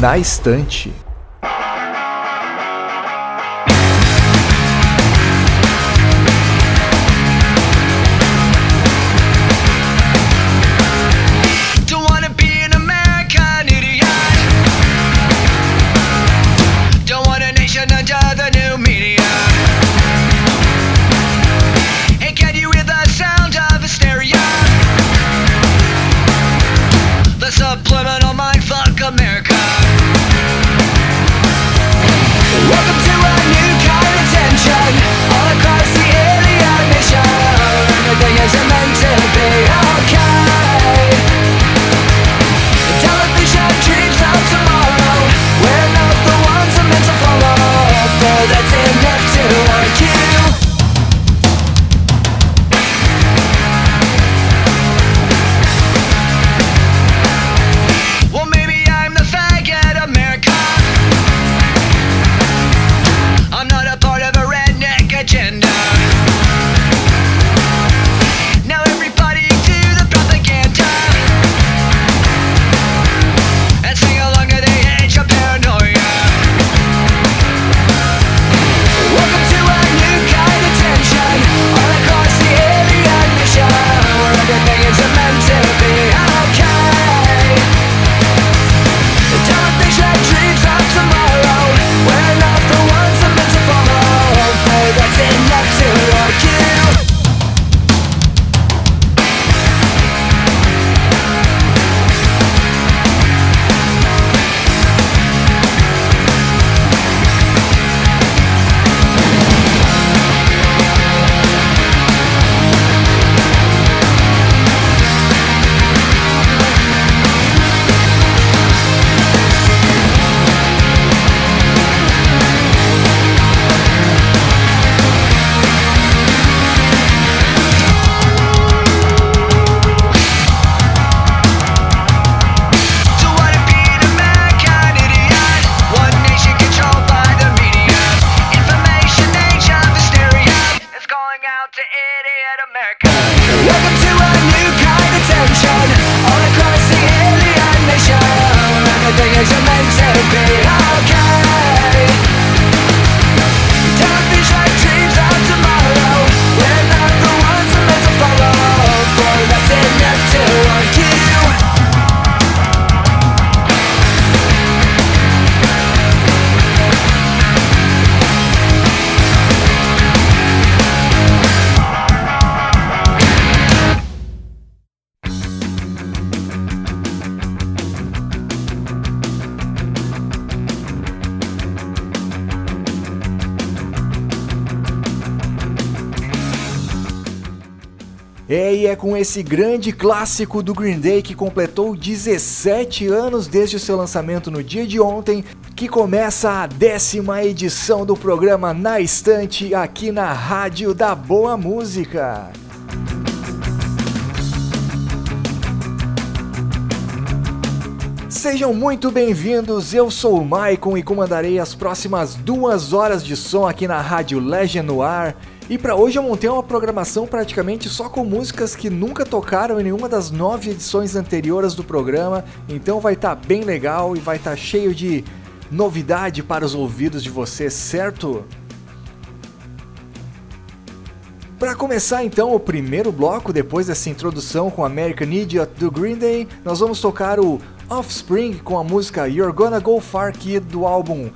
Na estante. Esse grande clássico do Green Day que completou 17 anos desde o seu lançamento no dia de ontem que começa a décima edição do programa Na Estante aqui na Rádio da Boa Música. Sejam muito bem-vindos, eu sou o Maicon e comandarei as próximas duas horas de som aqui na Rádio Legend no Ar e para hoje eu montei uma programação praticamente só com músicas que nunca tocaram em nenhuma das nove edições anteriores do programa, então vai estar tá bem legal e vai estar tá cheio de novidade para os ouvidos de vocês, certo? Para começar então o primeiro bloco, depois dessa introdução com American Idiot do Green Day, nós vamos tocar o Offspring com a música You're Gonna Go Far Kid do álbum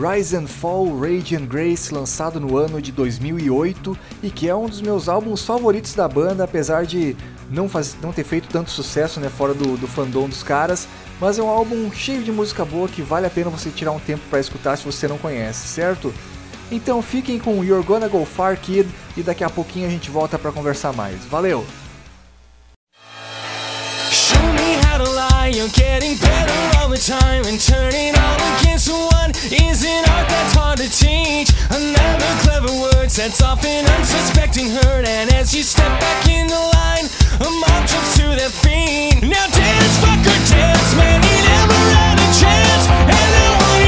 Rise and Fall Rage and Grace, lançado no ano de 2008 e que é um dos meus álbuns favoritos da banda, apesar de não, faz, não ter feito tanto sucesso né, fora do, do fandom dos caras, mas é um álbum cheio de música boa que vale a pena você tirar um tempo para escutar se você não conhece, certo? Então fiquem com You're Gonna Go Far Kid e daqui a pouquinho a gente volta para conversar mais. Valeu! You're getting better all the time and turning all against one is an art that's hard to teach. Another clever word sets off an unsuspecting hurt, and as you step back in the line, a mob jumps to their feet. Now dance, fucker, dance, man, you never had a chance.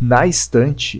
Na estante.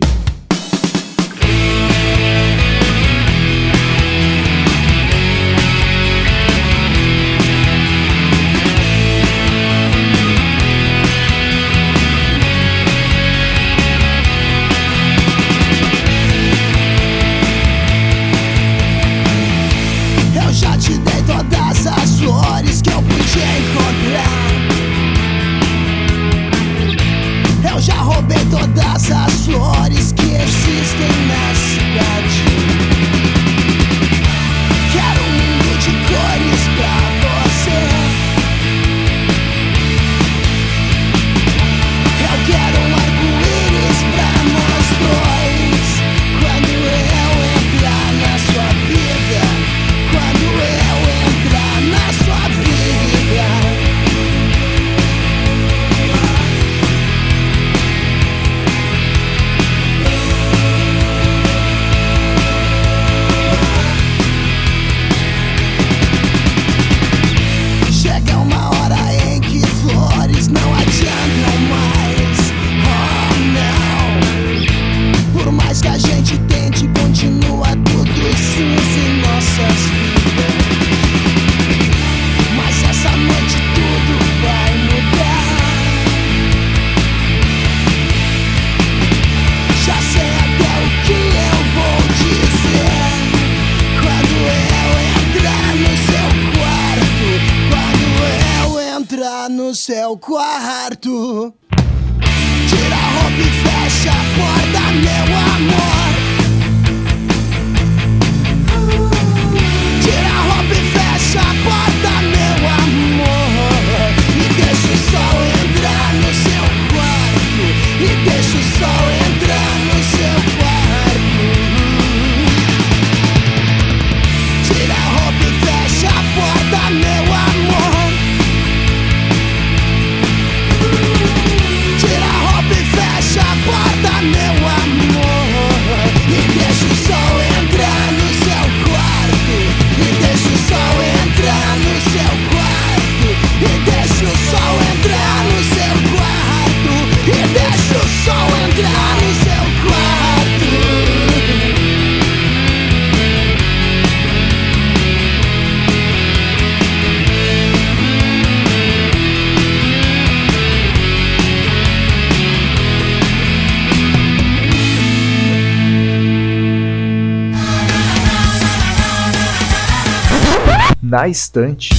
estante.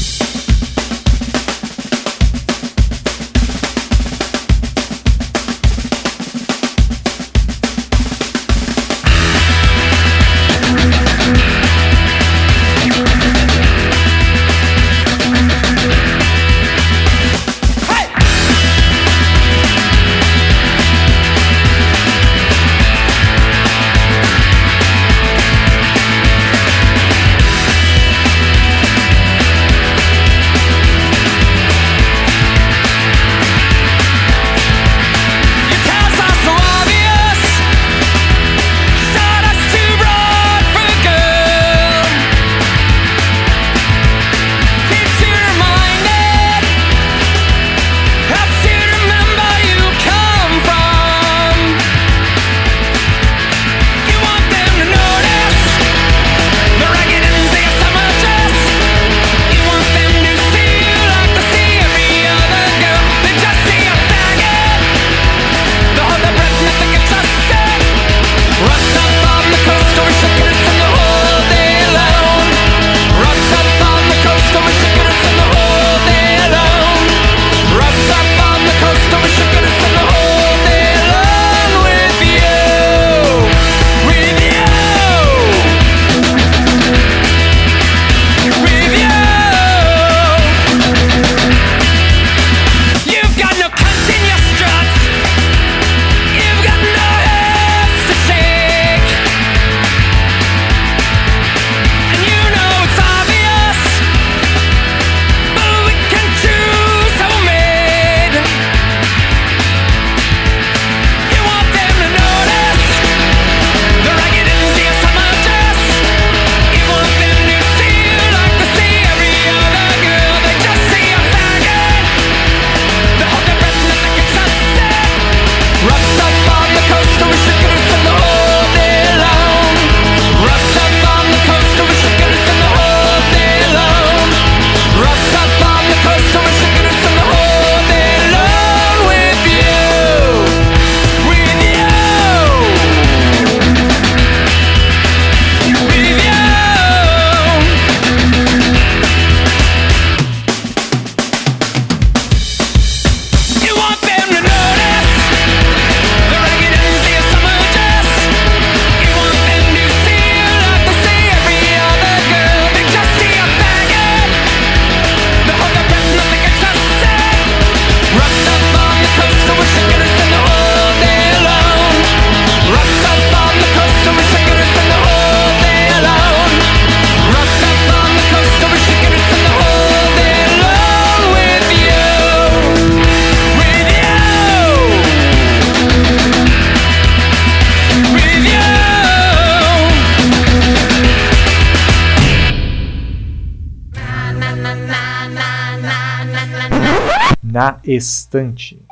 instante.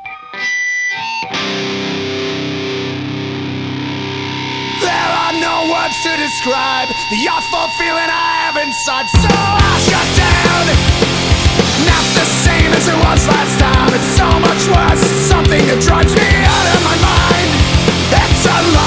There are no words to describe the awful feeling I have inside, so I shut down. Not the same as it was last time. It's so much worse. It's something that drives me out of my mind. It's a lie.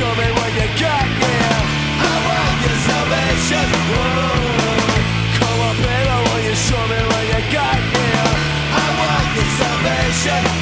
Show me what you got. I want your salvation. Up you show me what you got? I want your salvation.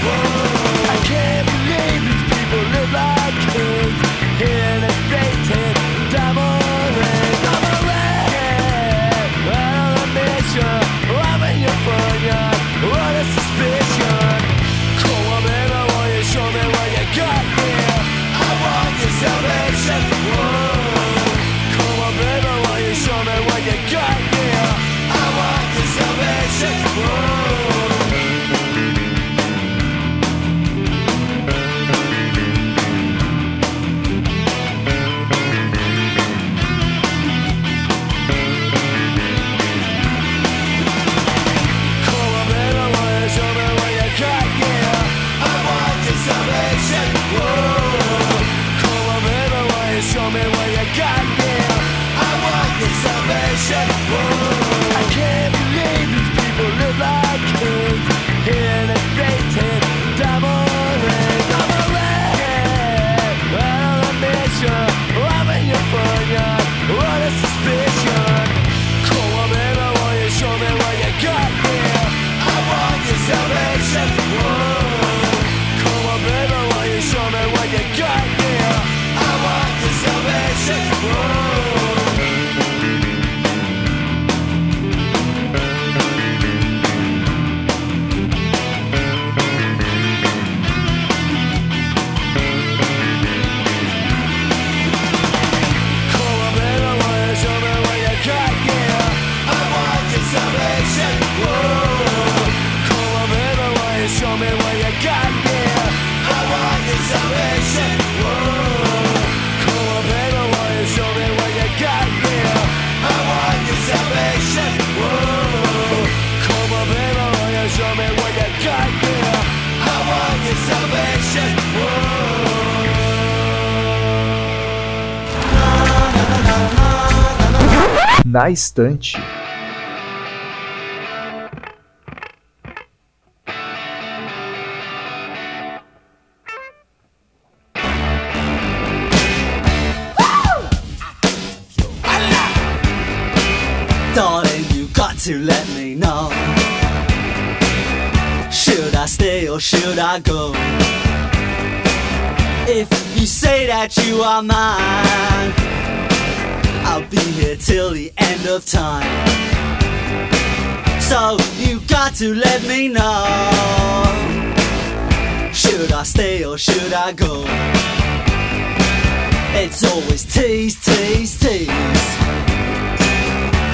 na estante.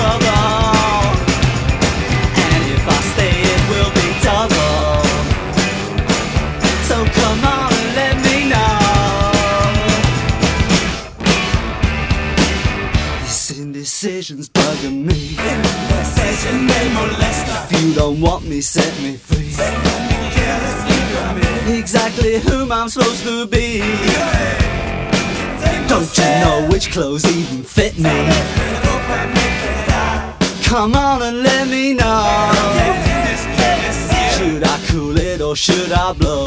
And if I stay it will be trouble So come on and let me. This indecision's bugging me. If you don't want me, set me free. Exactly whom I'm supposed to be. Don't you know which clothes even fit me? Come on and let me know. Should I cool it or should I blow?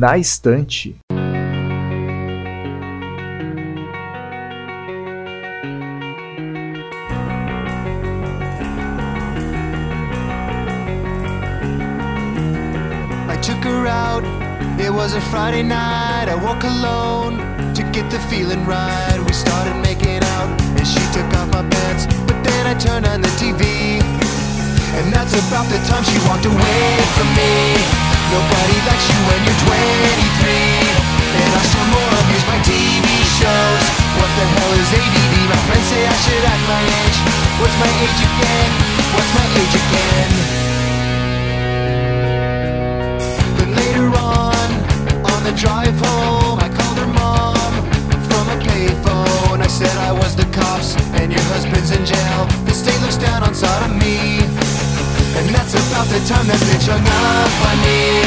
Na estante. I took her out. It was a Friday night. I woke alone to get the feeling right. We started making out, and she took off my pants. But then I turned on the TV, and that's about the time she walked away from me. Nobody likes you when you're 23, and I still more abused by TV shows. What the hell is ADD? My friends say I should act my age. What's my age again? What's my age again? Then later on, on the drive home, I called her mom from a payphone. I said I was the cops and your husband's in jail. The state looks down on sodomy. And that's about the time that bitch hung up on me.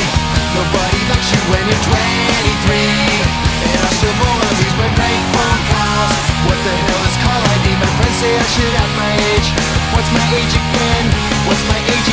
Nobody likes you when you're 23. And I still more abuse my prank phone calls. What the hell is call ID? My friends say I should have my age. What's my age again? What's my age again?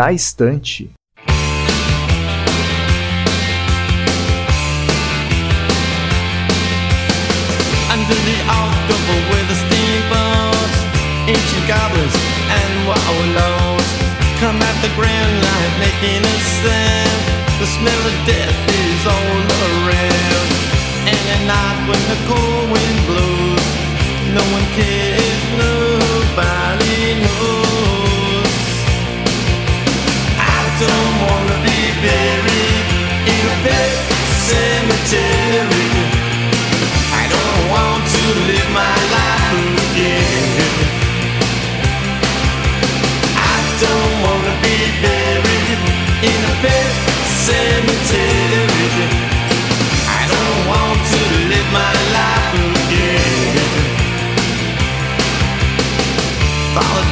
na estante. Under the with ancient goblins and wallows come at the grand making a sound. The smell of death is all around. When the cold wind blows, no one cares, nobody knows. I don't wanna be buried in a pet cemetery. I don't want to live my life again. I don't wanna be buried in a pet cemetery.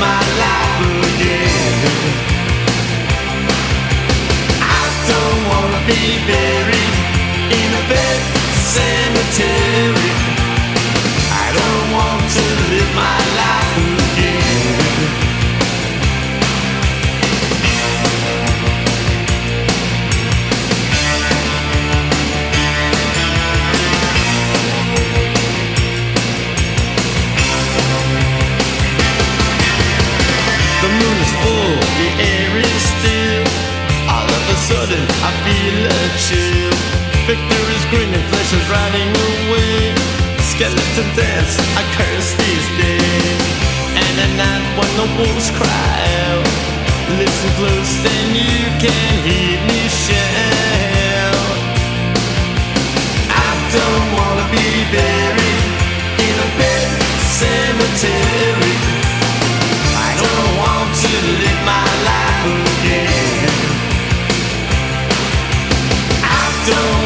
My life Dance, I curse these days. And at night when the wolves cry out, listen close and you can hear me shout. I don't wanna be buried in a bed cemetery. I don't want to live my life again. I don't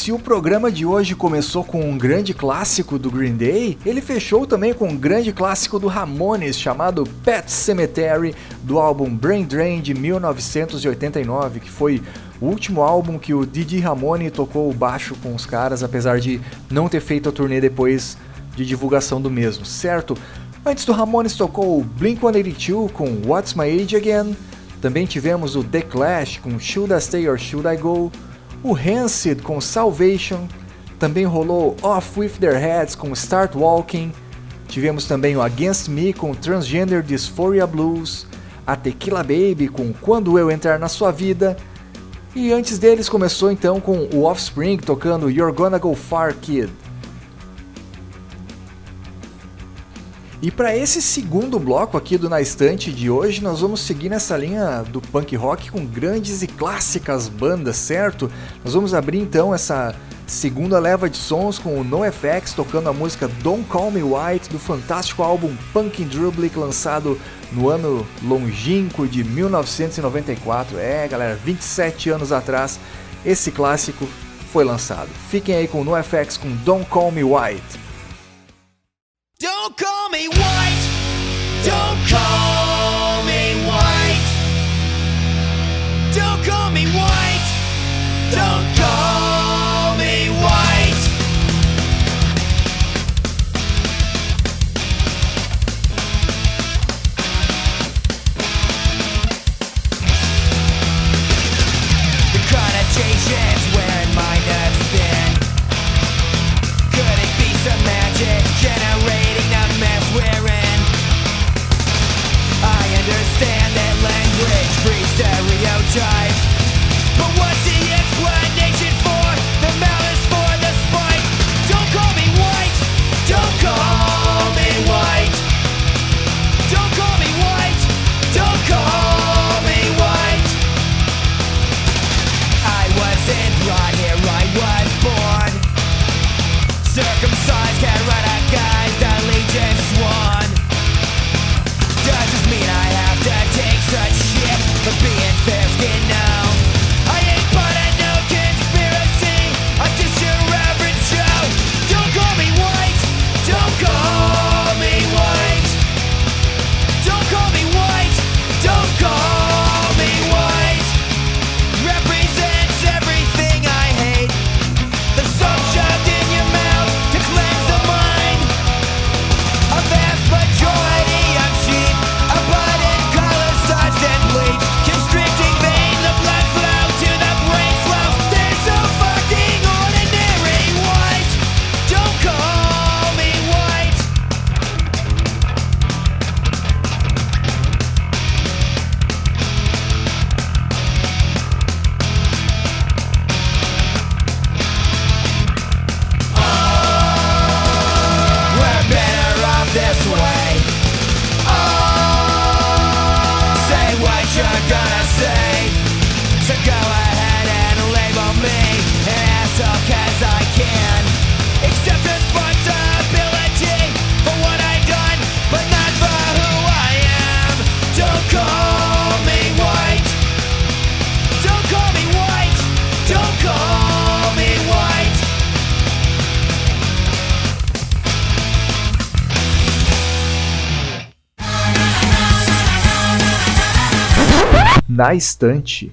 se o programa de hoje começou com um grande clássico do Green Day, ele fechou também com um grande clássico do Ramones chamado Pet Cemetery, do álbum Brain Drain de 1989, que foi o último álbum que o Didi Ramone tocou o baixo com os caras, apesar de não ter feito a turnê depois de divulgação do mesmo, certo? Antes do Ramones tocou o Blink-182 com What's My Age Again, também tivemos o The Clash com Should I Stay or Should I Go, o Rancid com Salvation, também rolou Off With Their Heads com Start Walking, tivemos também o Against Me com Transgender Dysphoria Blues, a Tequila Baby com Quando Eu Entrar na Sua Vida, e antes deles começou então com o Offspring tocando You're Gonna Go Far Kid. E para esse segundo bloco aqui do Na Estante de hoje, nós vamos seguir nessa linha do punk rock com grandes e clássicas bandas, certo? Nós vamos abrir então essa segunda leva de sons com o NoFX tocando a música Don't Call Me White do fantástico álbum Punk Drublic lançado no ano longínquo de 1994. É, galera, 27 anos atrás esse clássico foi lançado. Fiquem aí com o NoFX com Don't Call Me White. Don't call me white. Don't call me white. Don't call me white. Don't call. tried. But what's the explanation? na estante.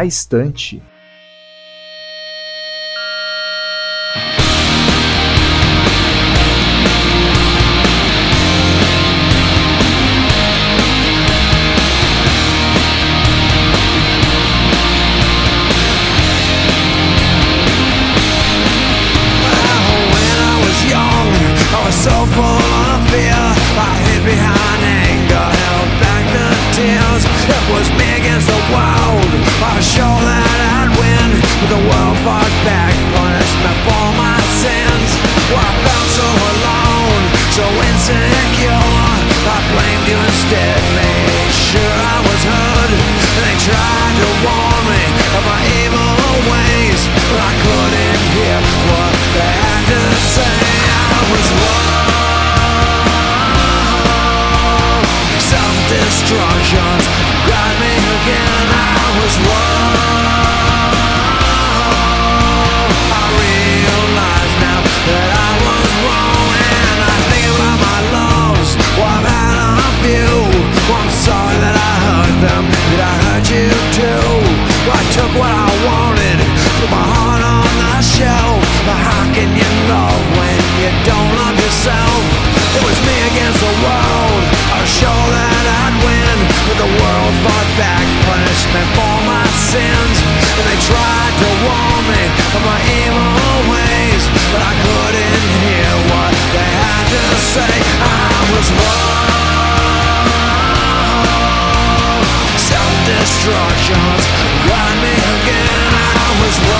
na estante show But how can you love when you don't love yourself? It was me against the world. I was that I'd win. But the world fought back Punished me for my sins. And they tried to warn me Of my evil ways. But I couldn't hear what they had to say. I was wrong Self-destruction's got me again. I was wrong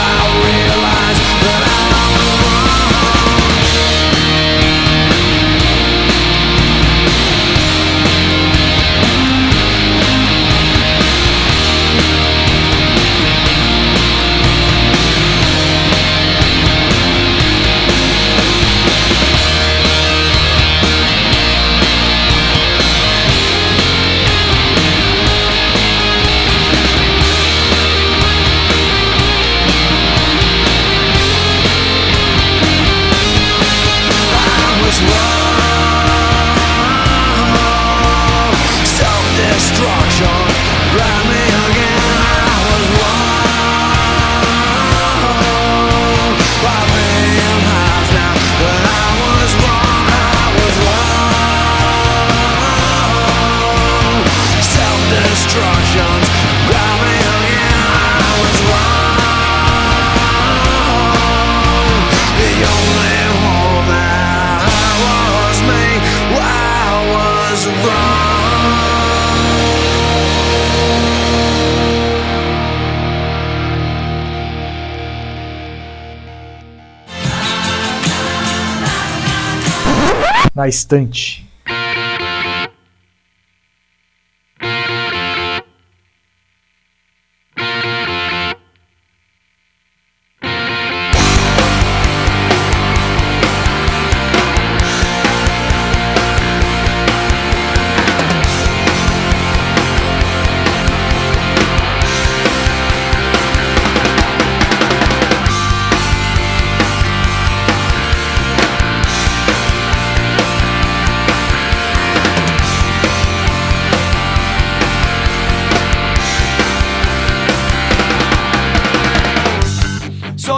estante.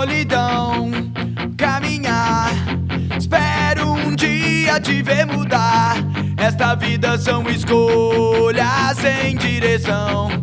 solidão caminhar. Espero um dia te ver mudar. Esta vida são escolhas em direção.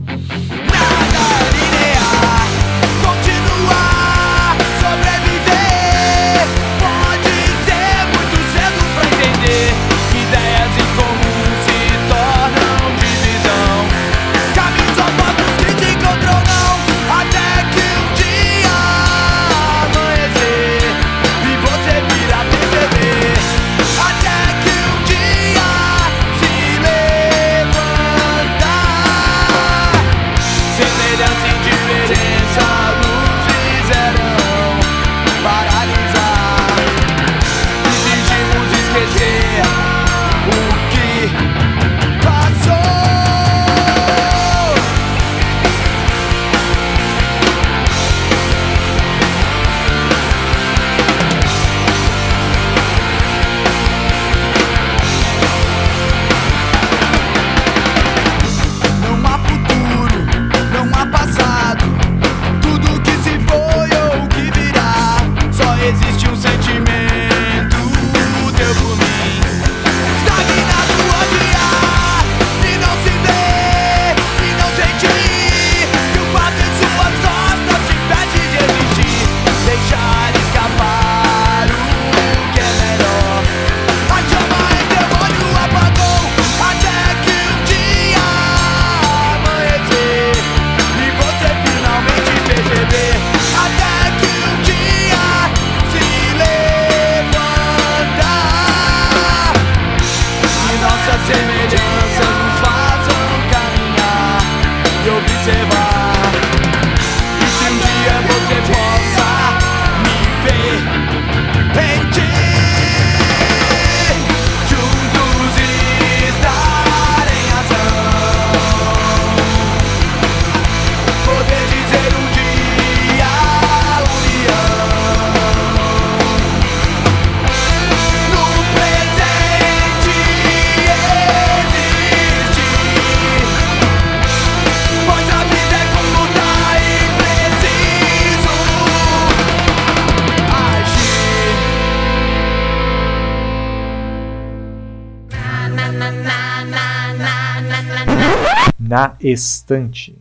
Estante.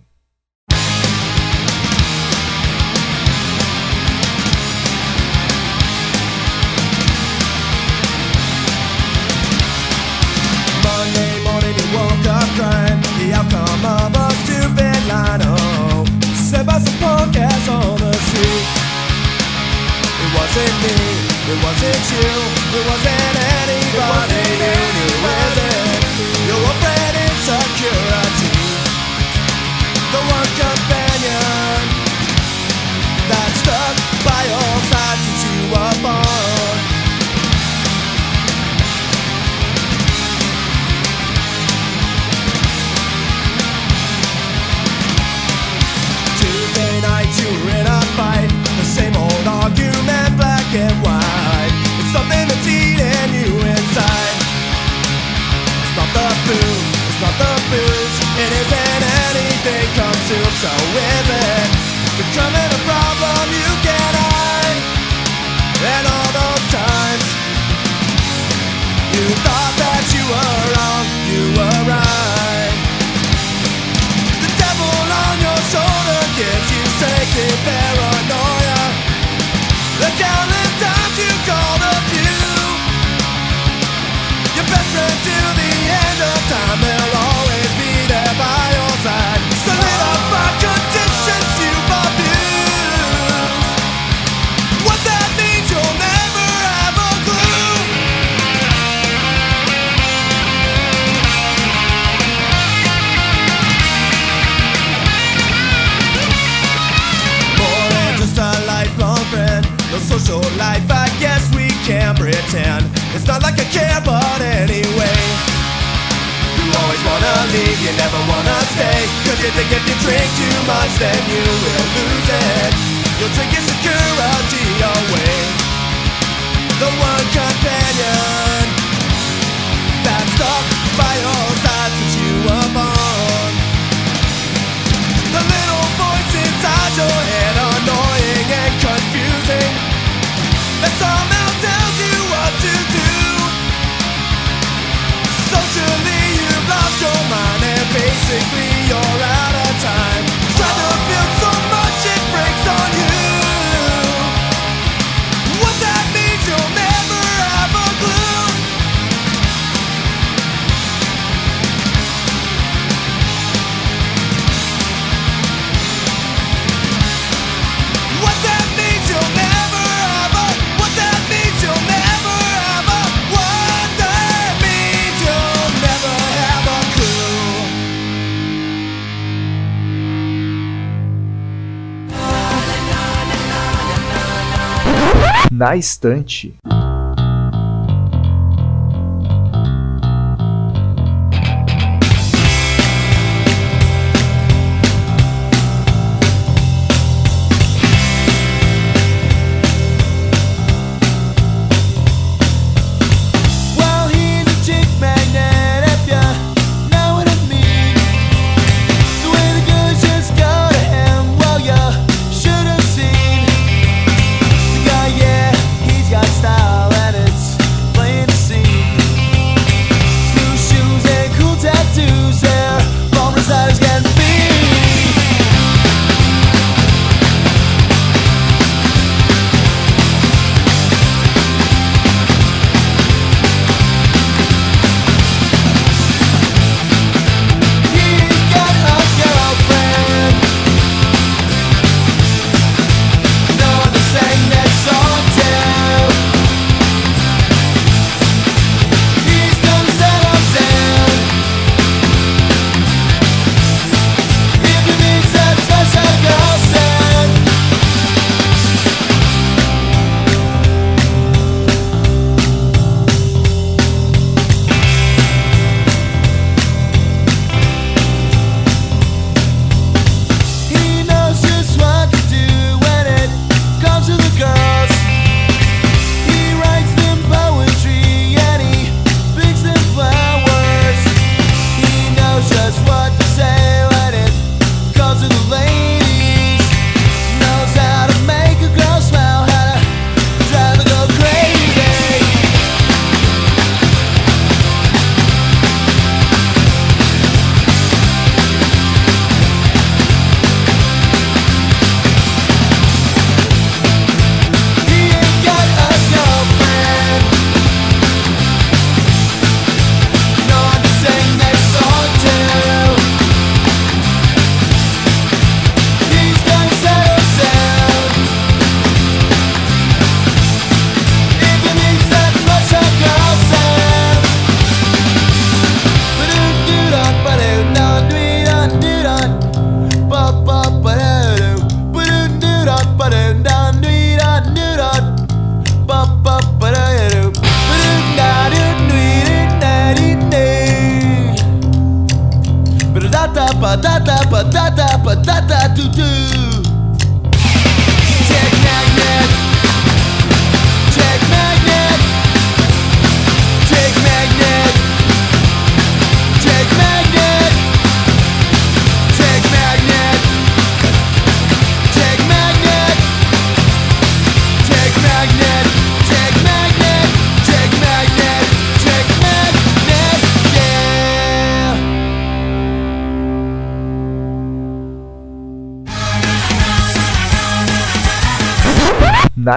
Na estante.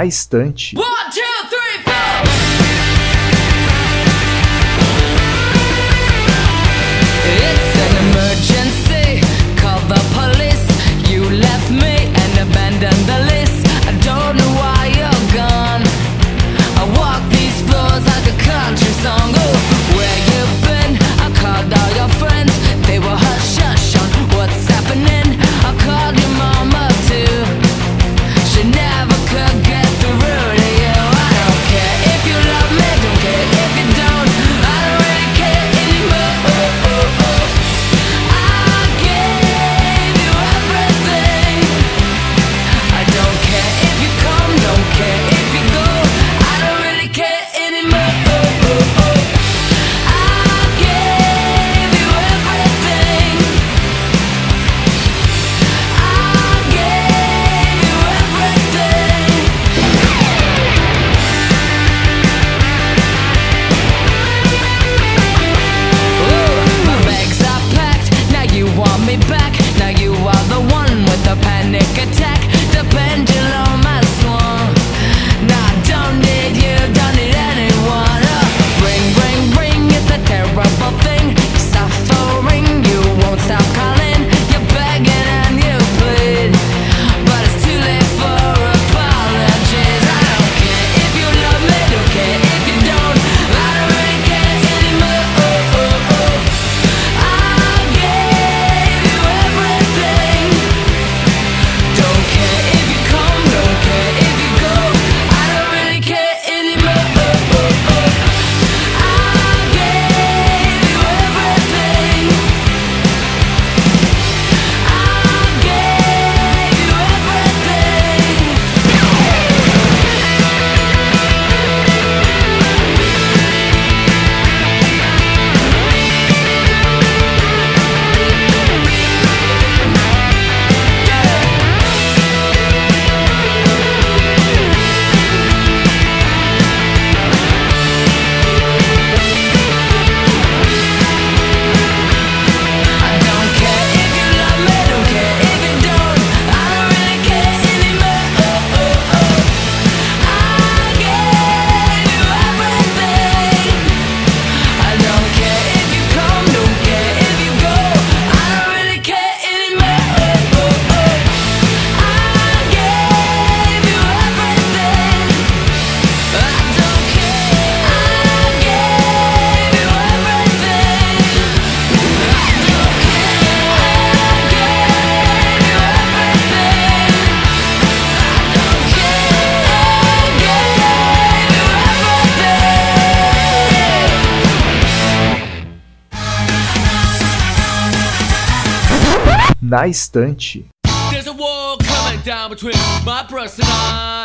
da estante. na estante. There's a war coming down between my breast and I.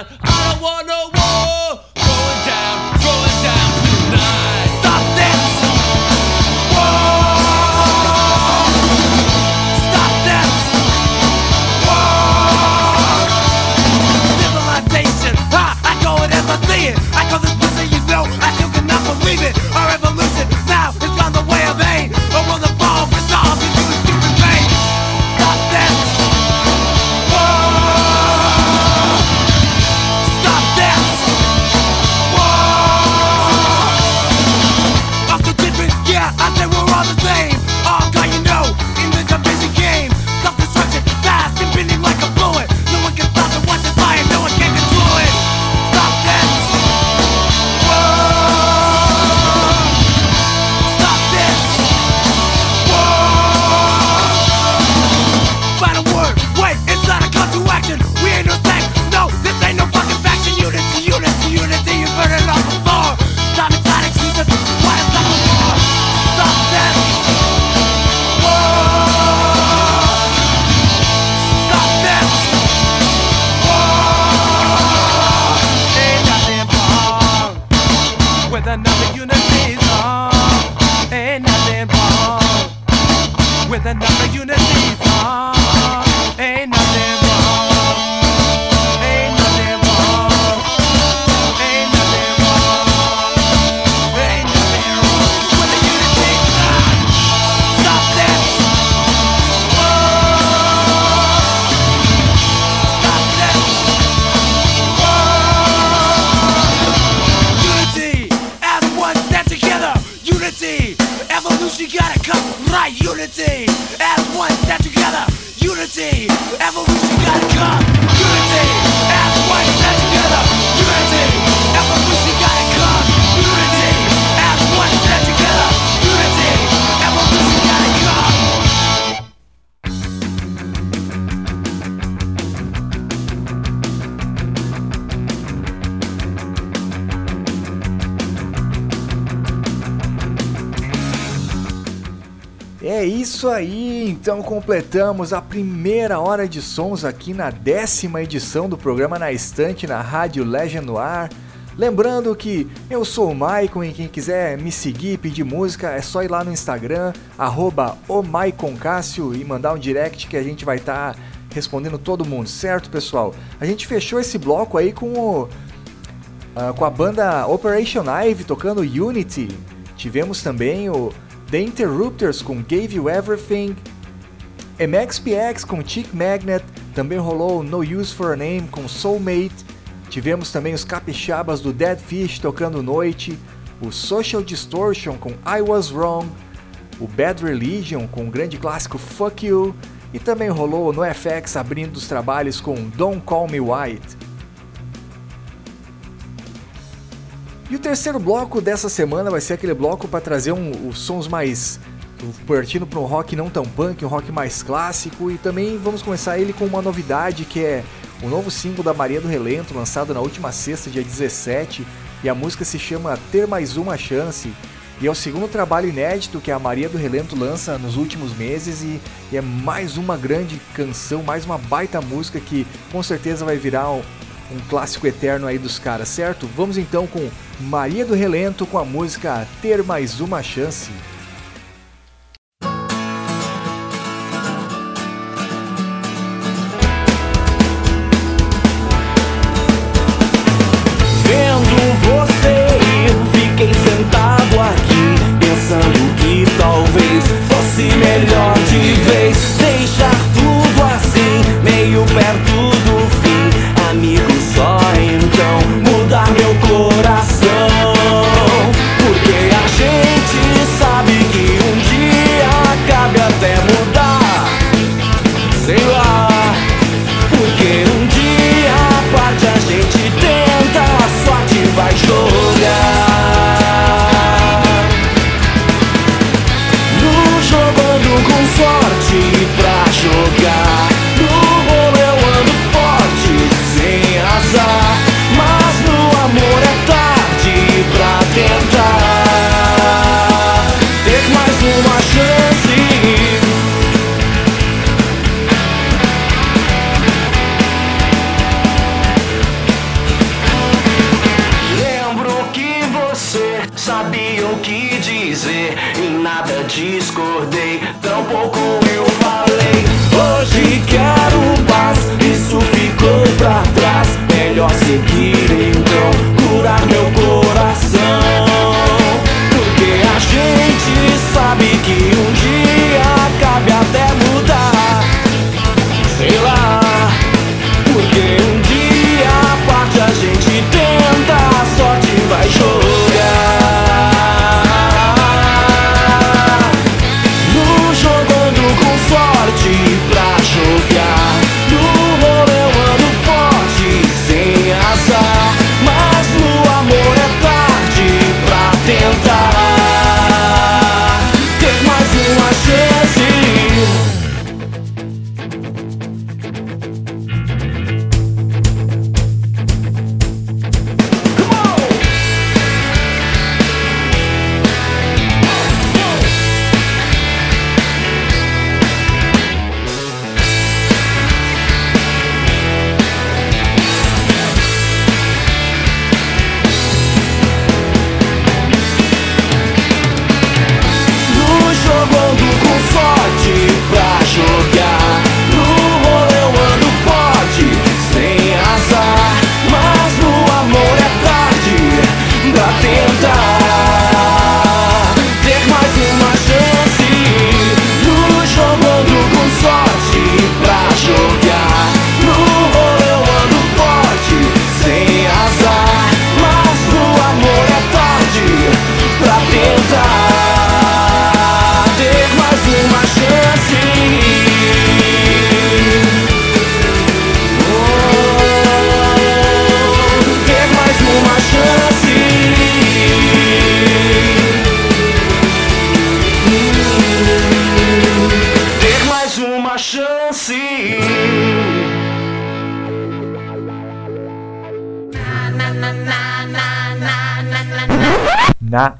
então completamos a primeira hora de sons aqui na décima edição do programa Na Estante na Rádio Legend no Ar. Lembrando que eu sou o Maicon e quem quiser me seguir pedir música é só ir lá no Instagram, arroba e mandar um direct que a gente vai estar respondendo todo mundo, certo pessoal? A gente fechou esse bloco aí com o, ah, com a banda Operation Ivy tocando Unity. Tivemos também o The Interrupters com Gave You Everything, MXPX com Chick Magnet, também rolou No Use for a Name com Soulmate, tivemos também os Capixabas do Dead Fish tocando Noite, o Social Distortion com I Was Wrong, o Bad Religion com o grande clássico Fuck You, e também rolou no FX abrindo os trabalhos com Don't Call Me White. E o terceiro bloco dessa semana vai ser aquele bloco para trazer um, os sons mais partindo para um rock não tão punk, um rock mais clássico e também vamos começar ele com uma novidade que é o novo single da Maria do Relento, lançado na última sexta, dia 17, e a música se chama Ter Mais Uma Chance. E é o segundo trabalho inédito que a Maria do Relento lança nos últimos meses e, e é mais uma grande canção, mais uma baita música que com certeza vai virar um, um clássico eterno aí dos caras, certo? Vamos então com Maria do Relento com a música Ter Mais Uma Chance.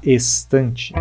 Estante.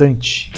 instante.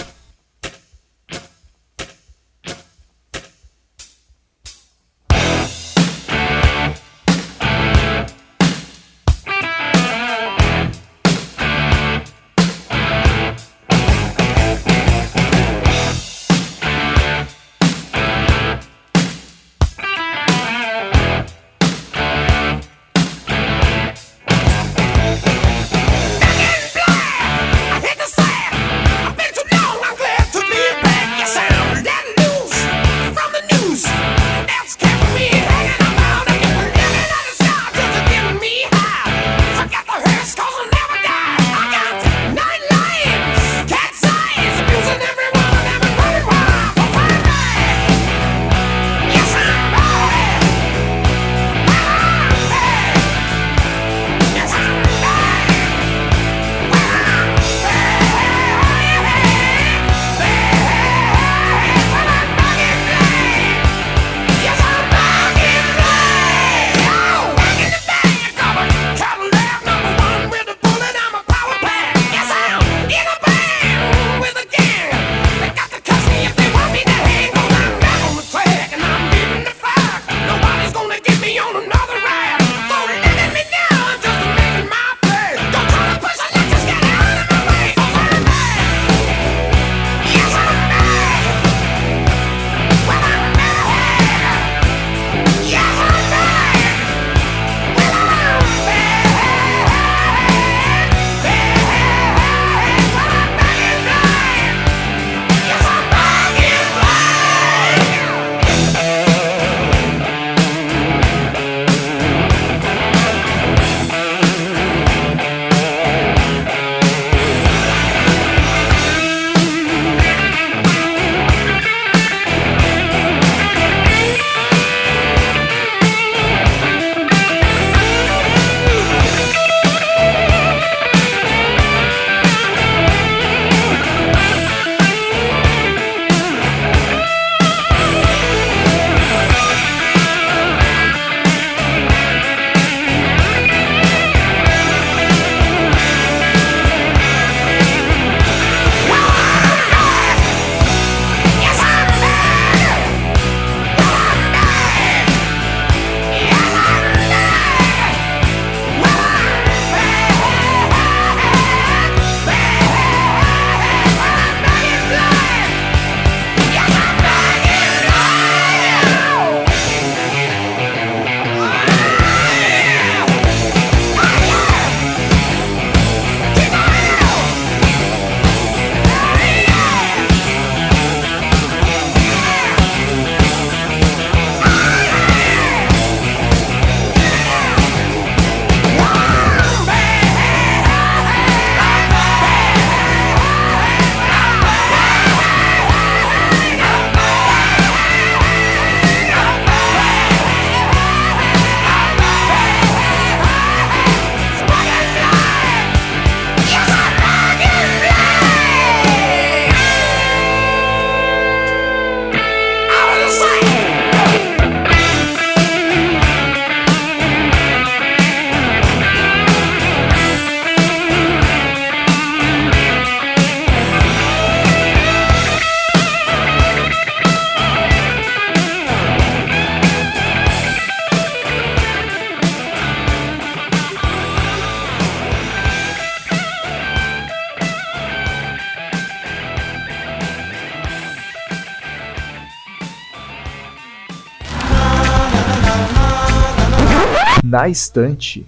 da estante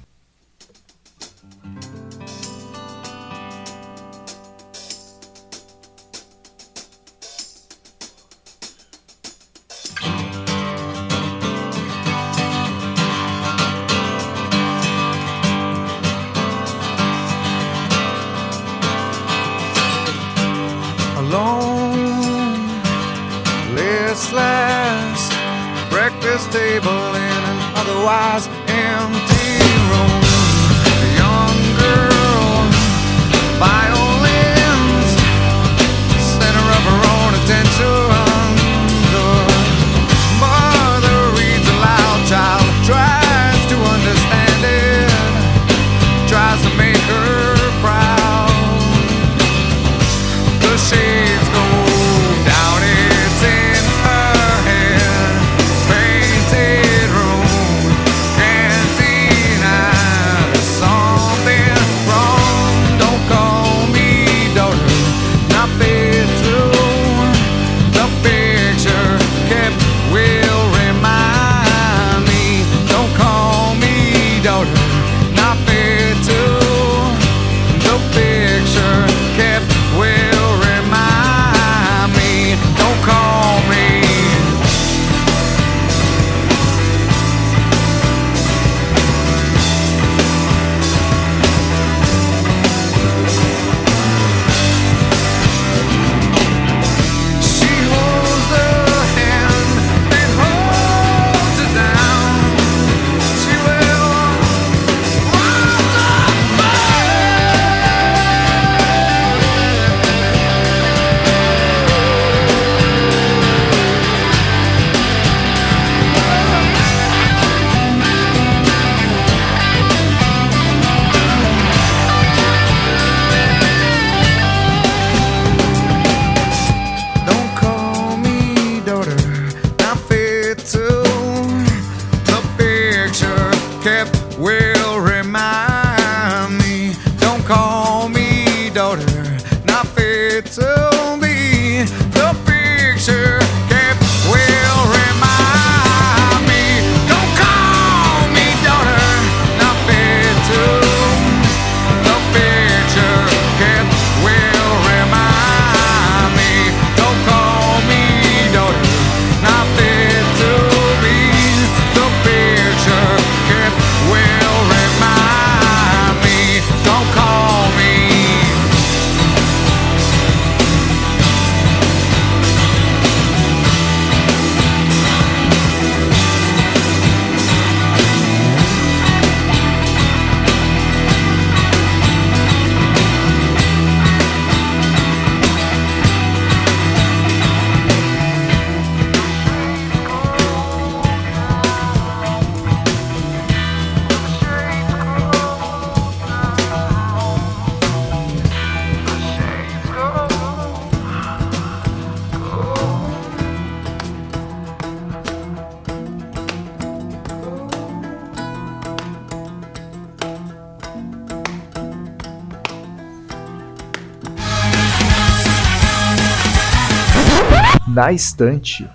Na estante.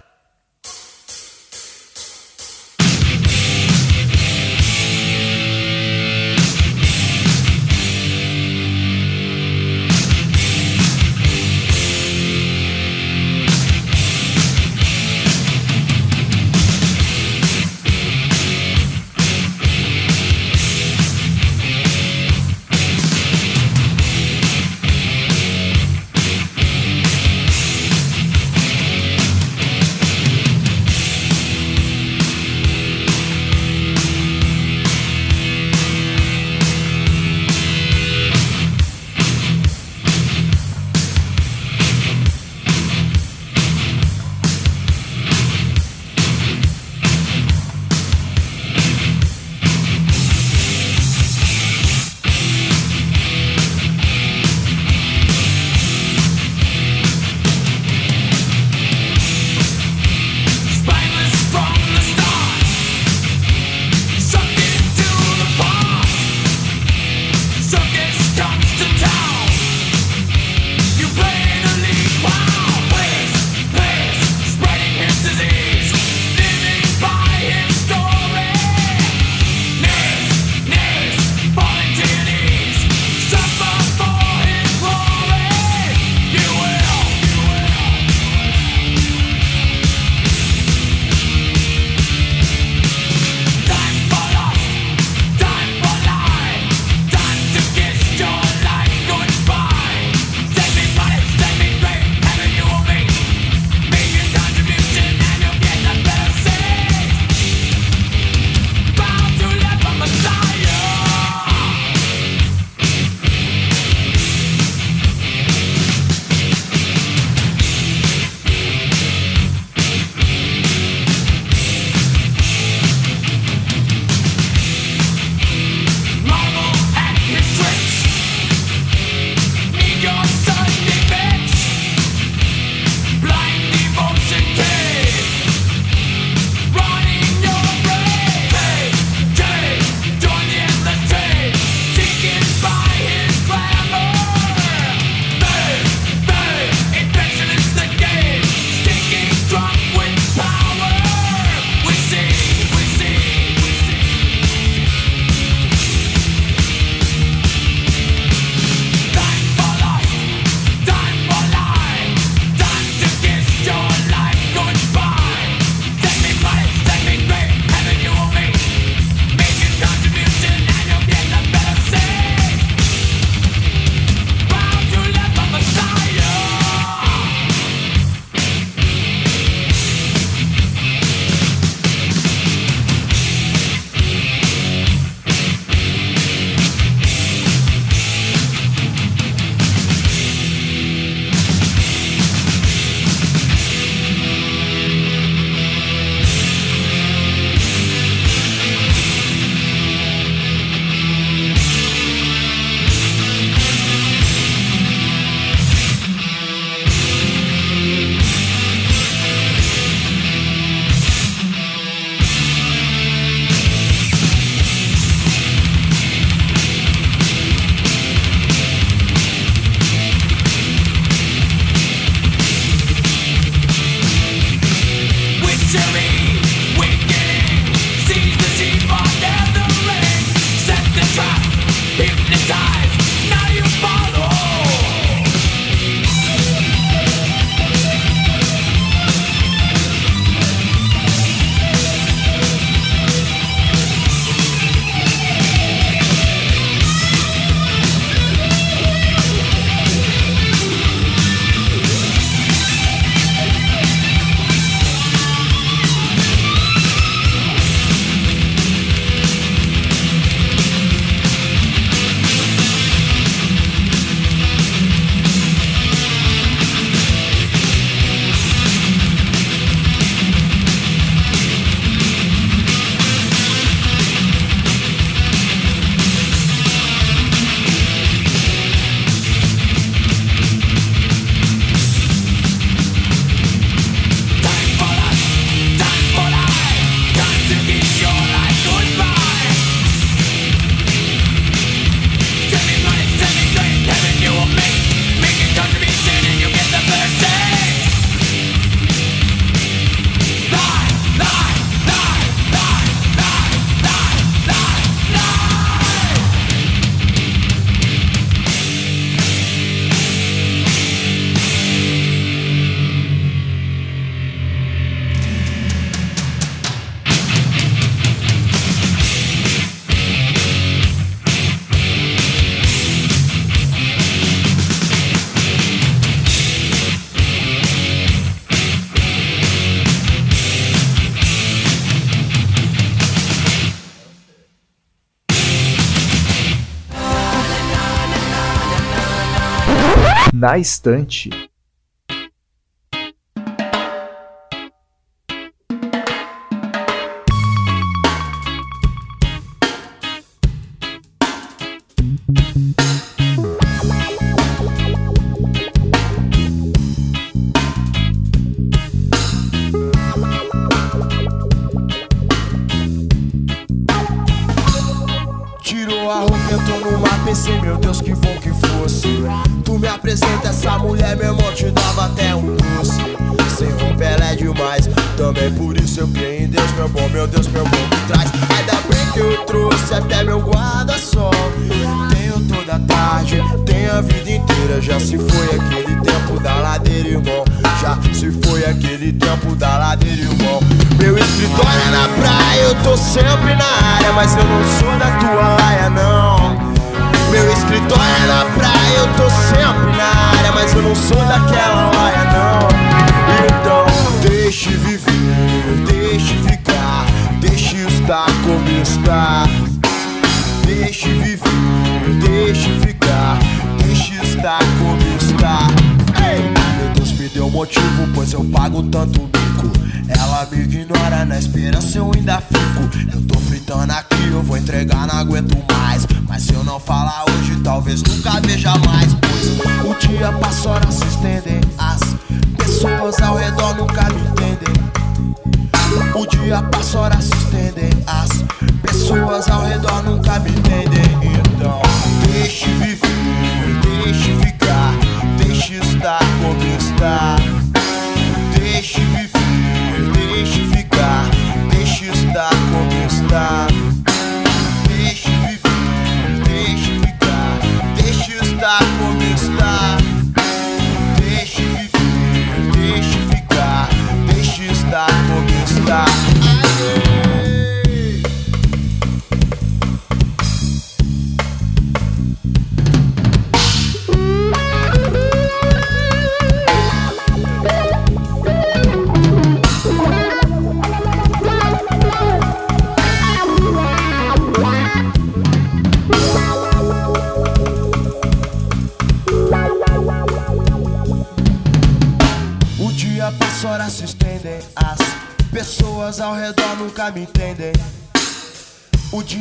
na estante.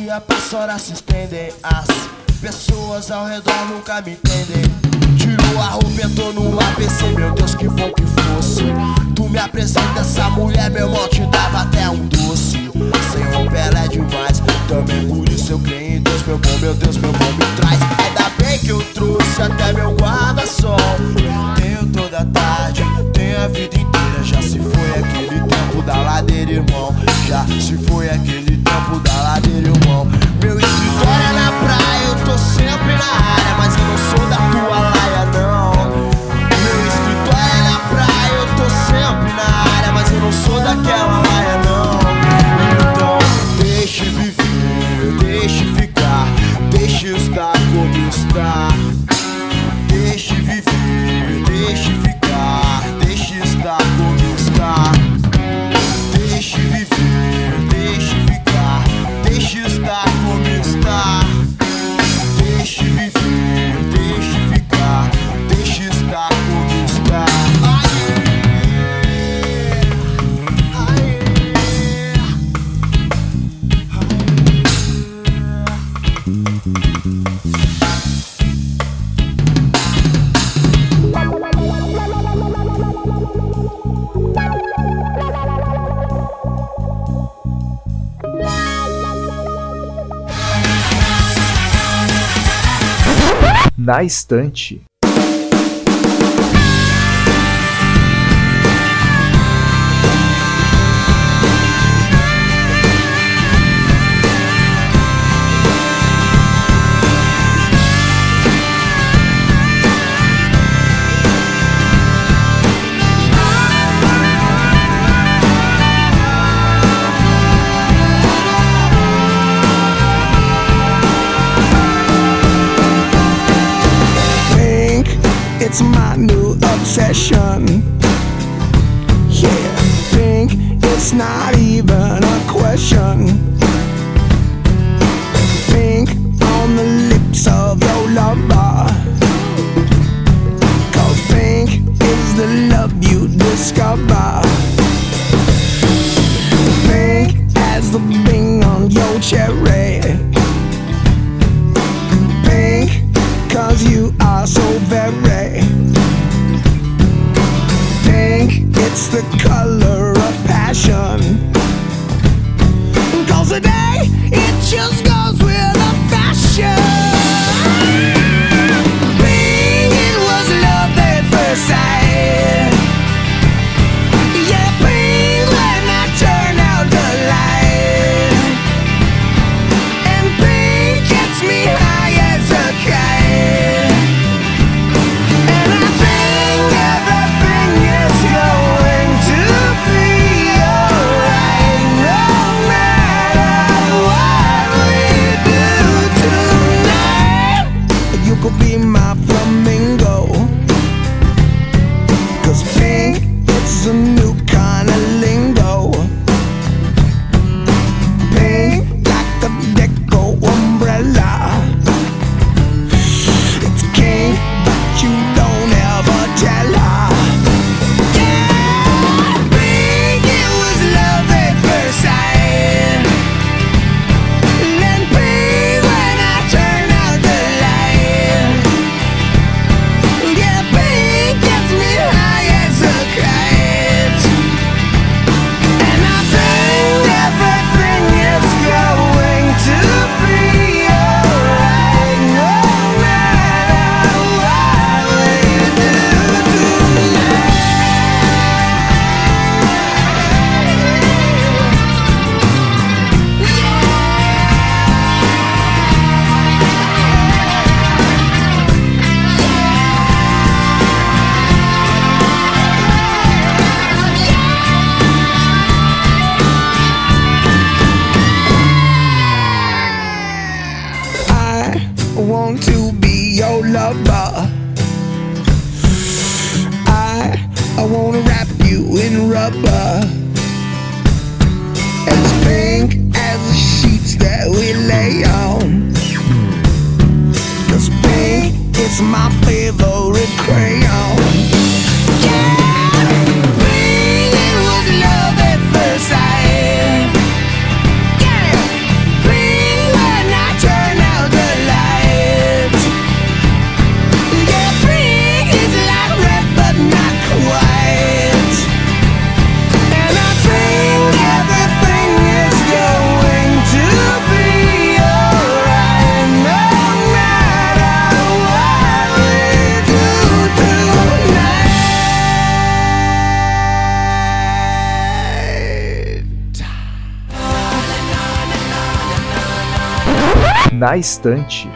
dia passa, horas se estendem As pessoas ao redor nunca me entendem. Tirou a roupa, entrou no ABC, meu Deus, que bom que fosse. Tu me apresenta essa mulher, meu amor te dava até um doce. Sem roupa ela é demais, também por isso eu creio em Deus Meu bom, meu Deus, meu bom me traz. Ainda bem que eu trouxe até meu guarda-sol. Tenho toda a tarde, tenho a vida inteira. Já se foi aquele tempo da ladeira, irmão. Já se foi aquele tempo da ladeira, irmão. Meu escritório é na praia, eu tô sempre na área, mas eu não sou da tua na estante Na estante.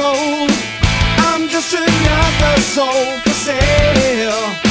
I'm told I'm just another soul for sale.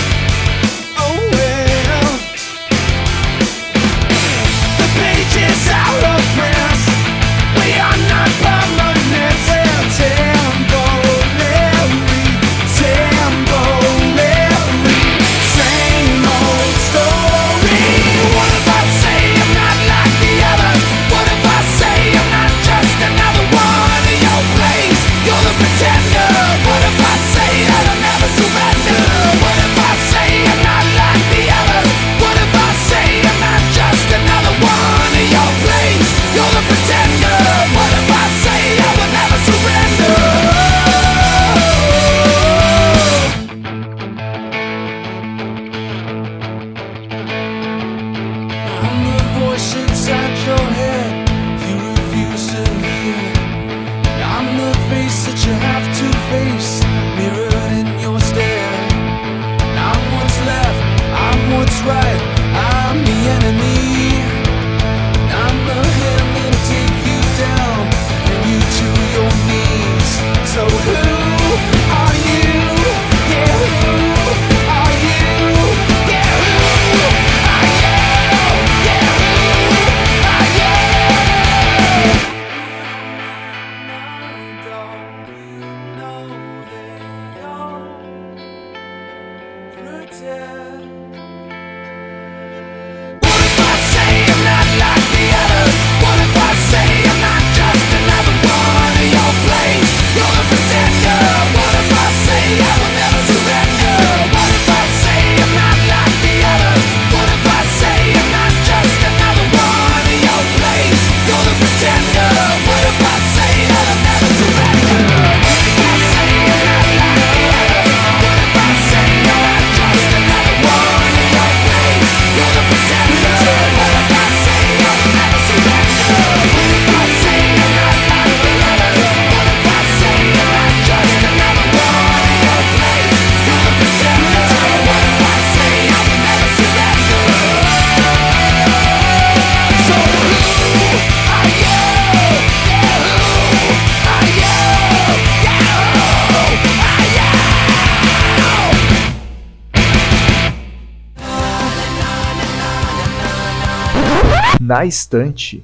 Estante.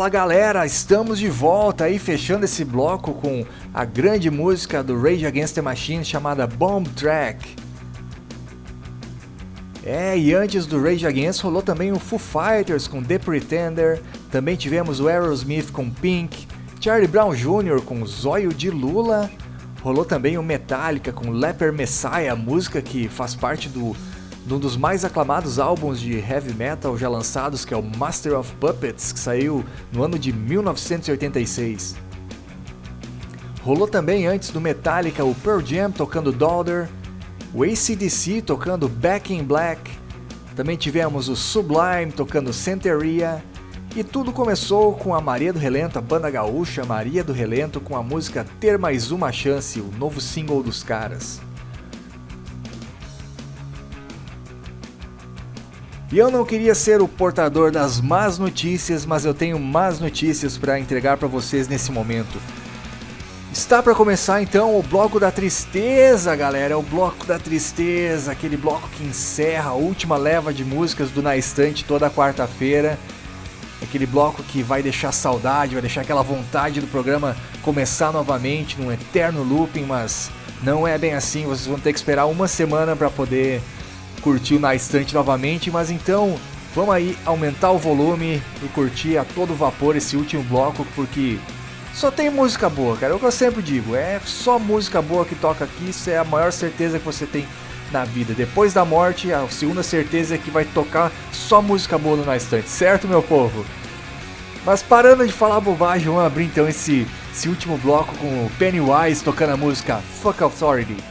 Fala galera, estamos de volta aí fechando esse bloco com a grande música do Rage Against the Machine chamada Bomb Track. É, e antes do Rage Against rolou também o Foo Fighters com The Pretender, também tivemos o Aerosmith com Pink, Charlie Brown Jr. com Zóio de Lula, rolou também o Metallica com Leper Messiah, música que faz parte do de um dos mais aclamados álbuns de heavy metal já lançados, que é o Master of Puppets, que saiu no ano de 1986. Rolou também antes do Metallica o Pearl Jam tocando Dolder, o ACDC tocando Back in Black, também tivemos o Sublime tocando Santeria, e tudo começou com a Maria do Relento, a banda gaúcha Maria do Relento, com a música Ter Mais Uma Chance, o novo single dos caras. E eu não queria ser o portador das más notícias, mas eu tenho más notícias para entregar para vocês nesse momento. Está para começar então o bloco da tristeza, galera. É o bloco da tristeza, aquele bloco que encerra a última leva de músicas do Na Estante toda quarta-feira. Aquele bloco que vai deixar saudade, vai deixar aquela vontade do programa começar novamente num eterno looping, mas não é bem assim. Vocês vão ter que esperar uma semana para poder curtiu na estante novamente, mas então vamos aí aumentar o volume e curtir a todo vapor esse último bloco, porque só tem música boa, cara. É o que eu sempre digo, é só música boa que toca aqui, isso é a maior certeza que você tem na vida. Depois da morte, a segunda certeza é que vai tocar só música boa no na estante, certo, meu povo? Mas parando de falar bobagem, vamos abrir então esse, esse último bloco com o Pennywise tocando a música Fuck Authority.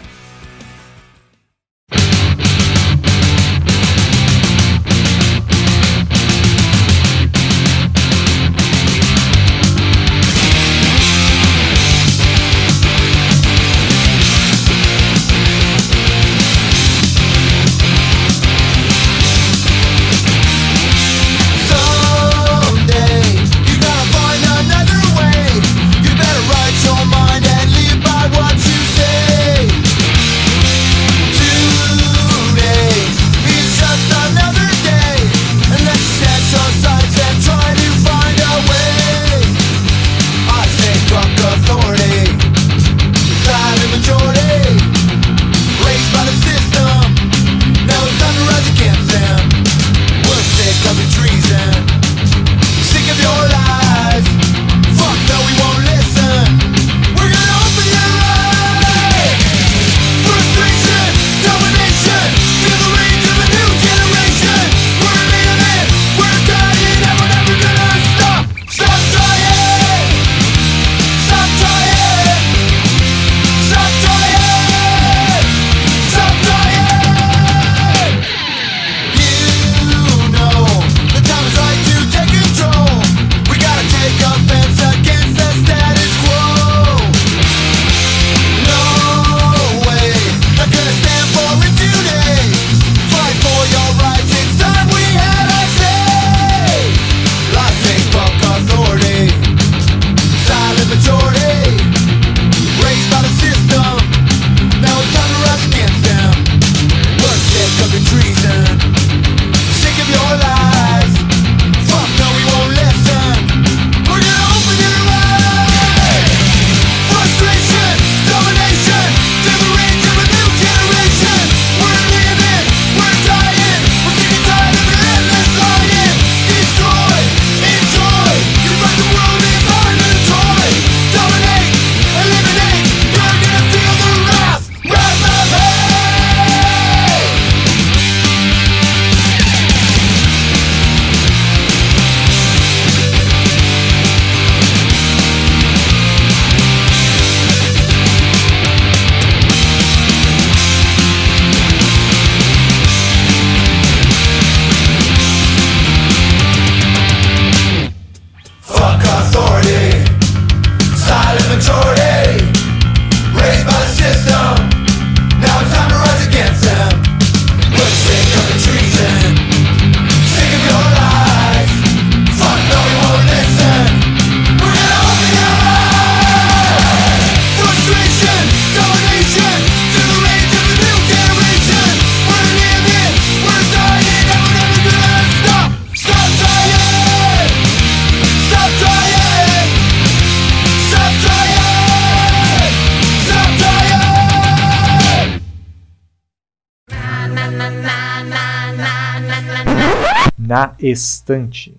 Na Estante.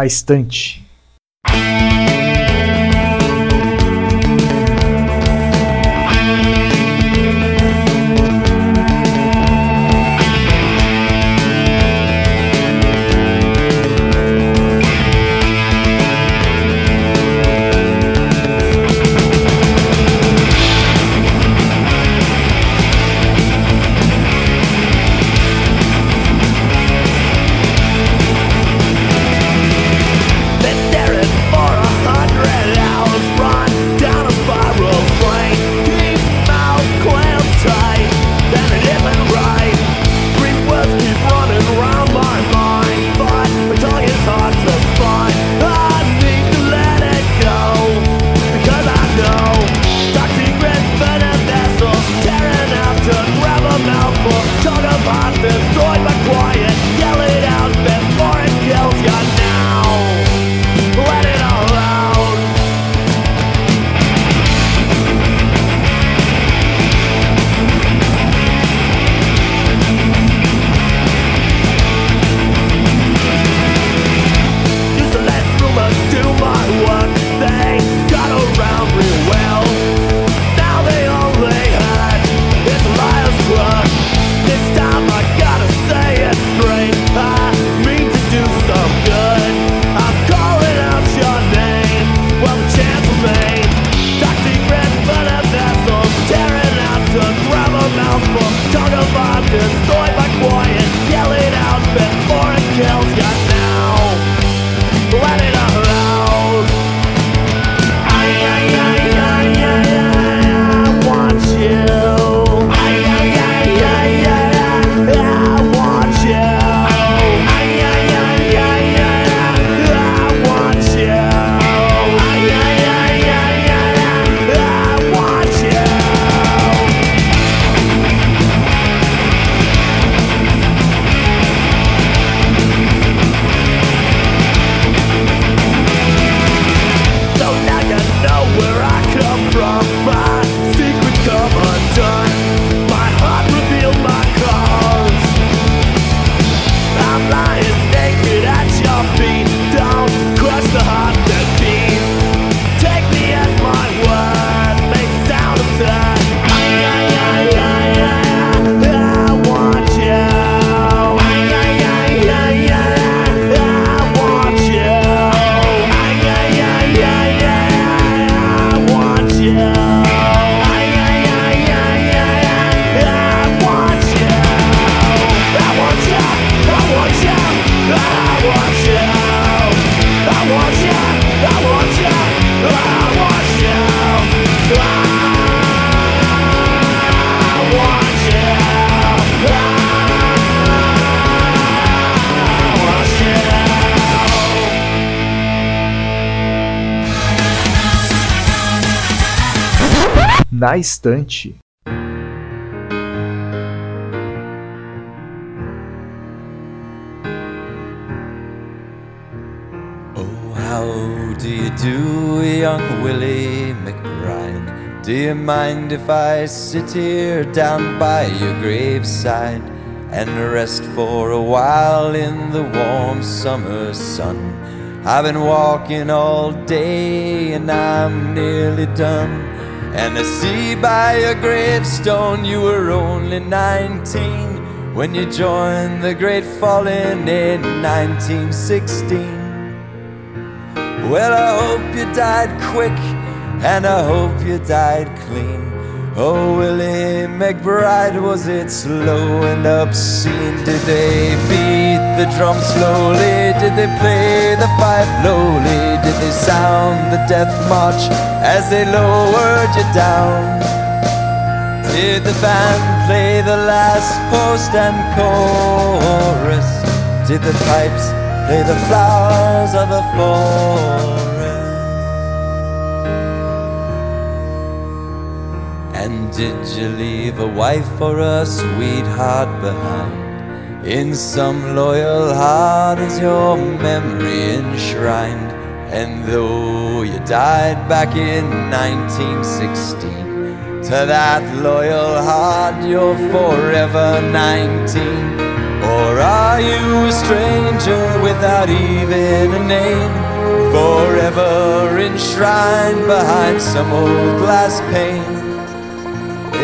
Na Estante. Na estante. Oh, how do you do, young Willie McBride? Do you mind if I sit here down by your graveside and rest for a while in the warm summer sun? I've been walking all day and I'm nearly done. And I see by your gravestone you were only 19 when you joined the great falling in 1916. Well, I hope you died quick, and I hope you died clean. Oh, Willie McBride, was it slow and obscene? Did they beat the drum slowly? Did they play the fife lowly? Did they sound the death march as they lowered you down? Did the band play the last post and chorus? Did the pipes play the flowers of the forest? And did you leave a wife or a sweetheart behind? In some loyal heart is your memory enshrined. And though you died back in 1916, to that loyal heart you're forever 19. Or are you a stranger without even a name? Forever enshrined behind some old glass pane.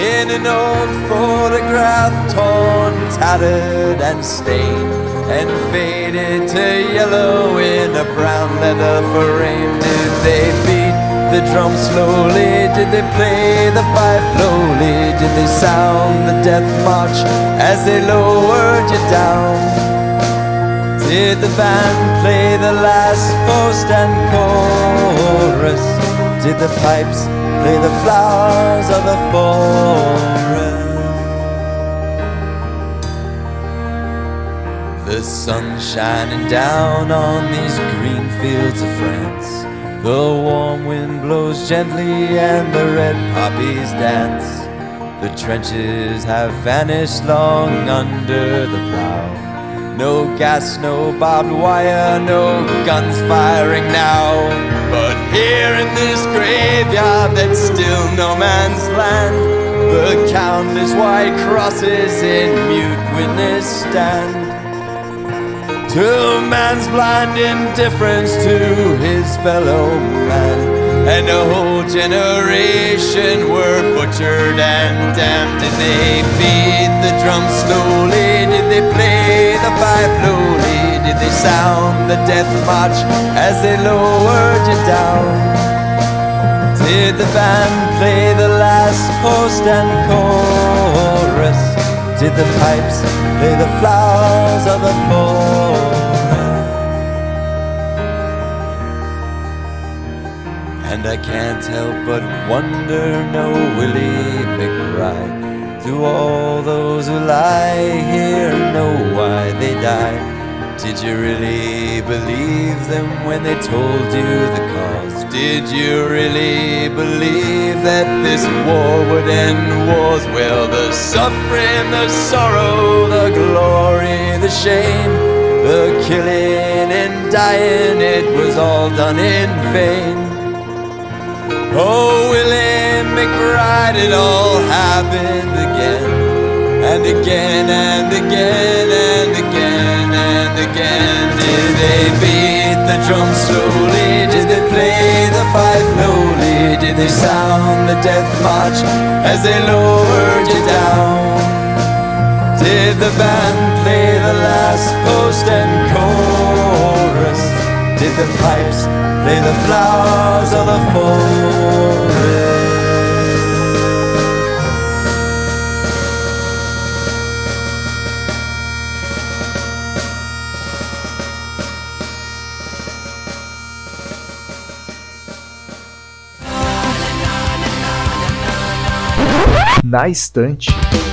In an old photograph, torn, tattered, and stained, and faded to yellow in a brown leather frame. Did they beat the drum slowly? Did they play the fife lowly? Did they sound the death march as they lowered you down? Did the band play the last post and chorus? Did the pipes play the flowers of the forest? The sun shining down on these green fields of France. The warm wind blows gently and the red poppies dance. The trenches have vanished long under the plow. No gas, no barbed wire, no guns firing now. But here in this graveyard that's still no man's land, the countless white crosses in mute witness stand. To man's blind indifference to his fellow man. And a whole generation were butchered and damned. Did they beat the drum slowly? Did they play the fife lowly? Did they sound the death march as they lowered you down? Did the band play the last post and chorus? Did the pipes play the flowers of the forest? I can't help but wonder, no Willie McBride. Do all those who lie here know why they died? Did you really believe them when they told you the cause? Did you really believe that this war would end wars? Well, the suffering, the sorrow, the glory, the shame, the killing and dying, it was all done in vain. Oh, Willie McBride, it all happened again, and again, and again, and again, and again. Did they beat the drum slowly? Did they play the fife lowly? Did they sound the death march as they lowered you down? Did the band play the last post and chorus? Did the pipes play the flowers of the forest? Na estante.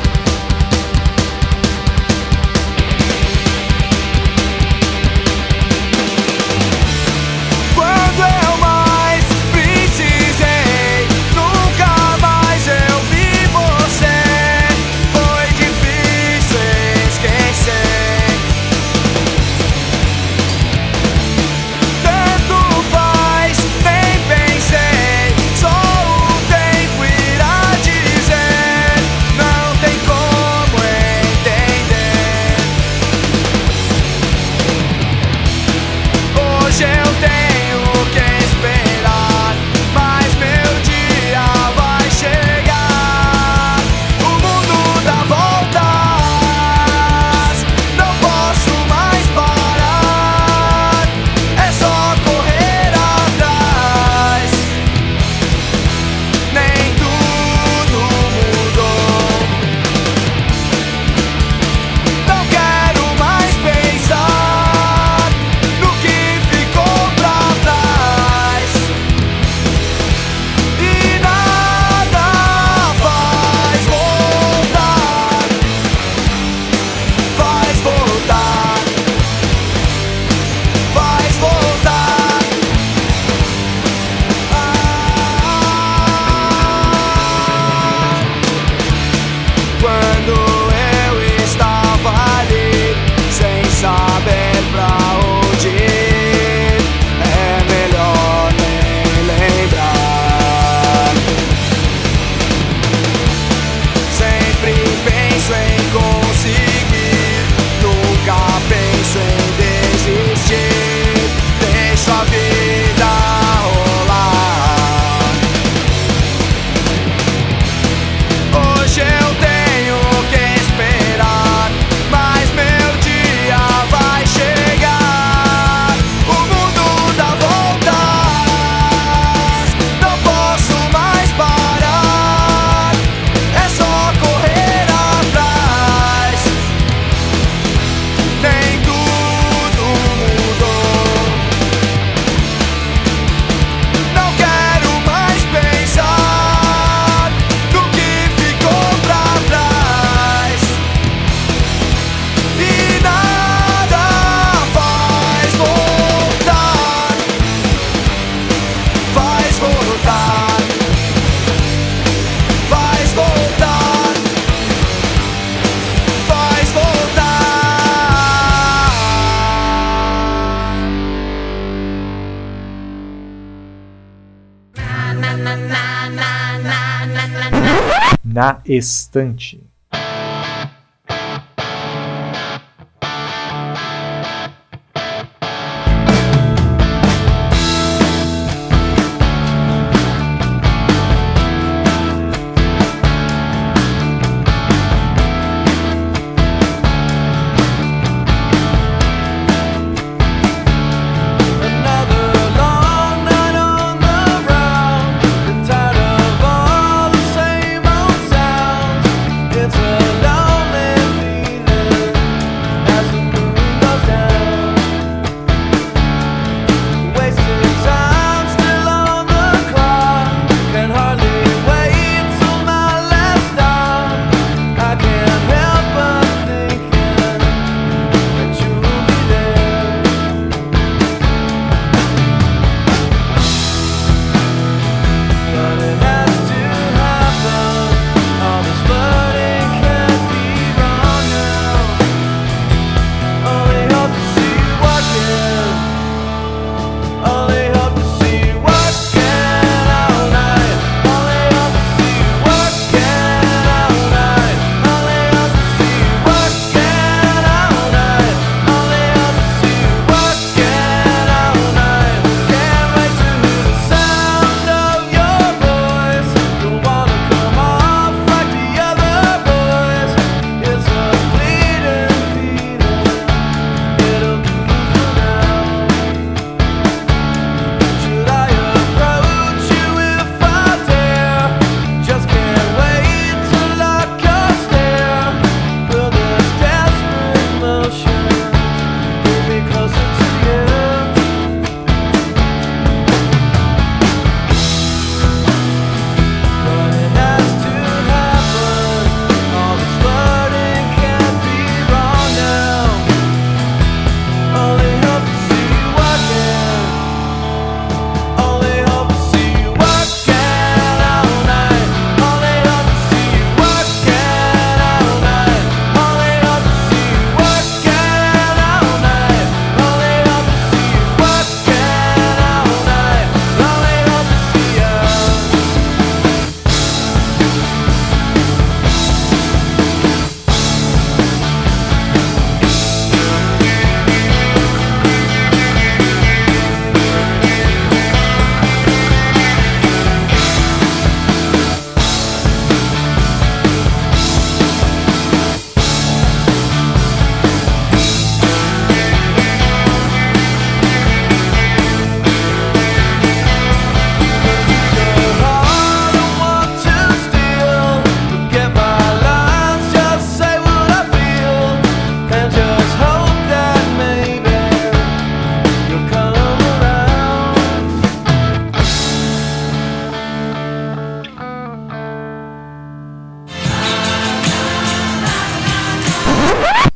Estante.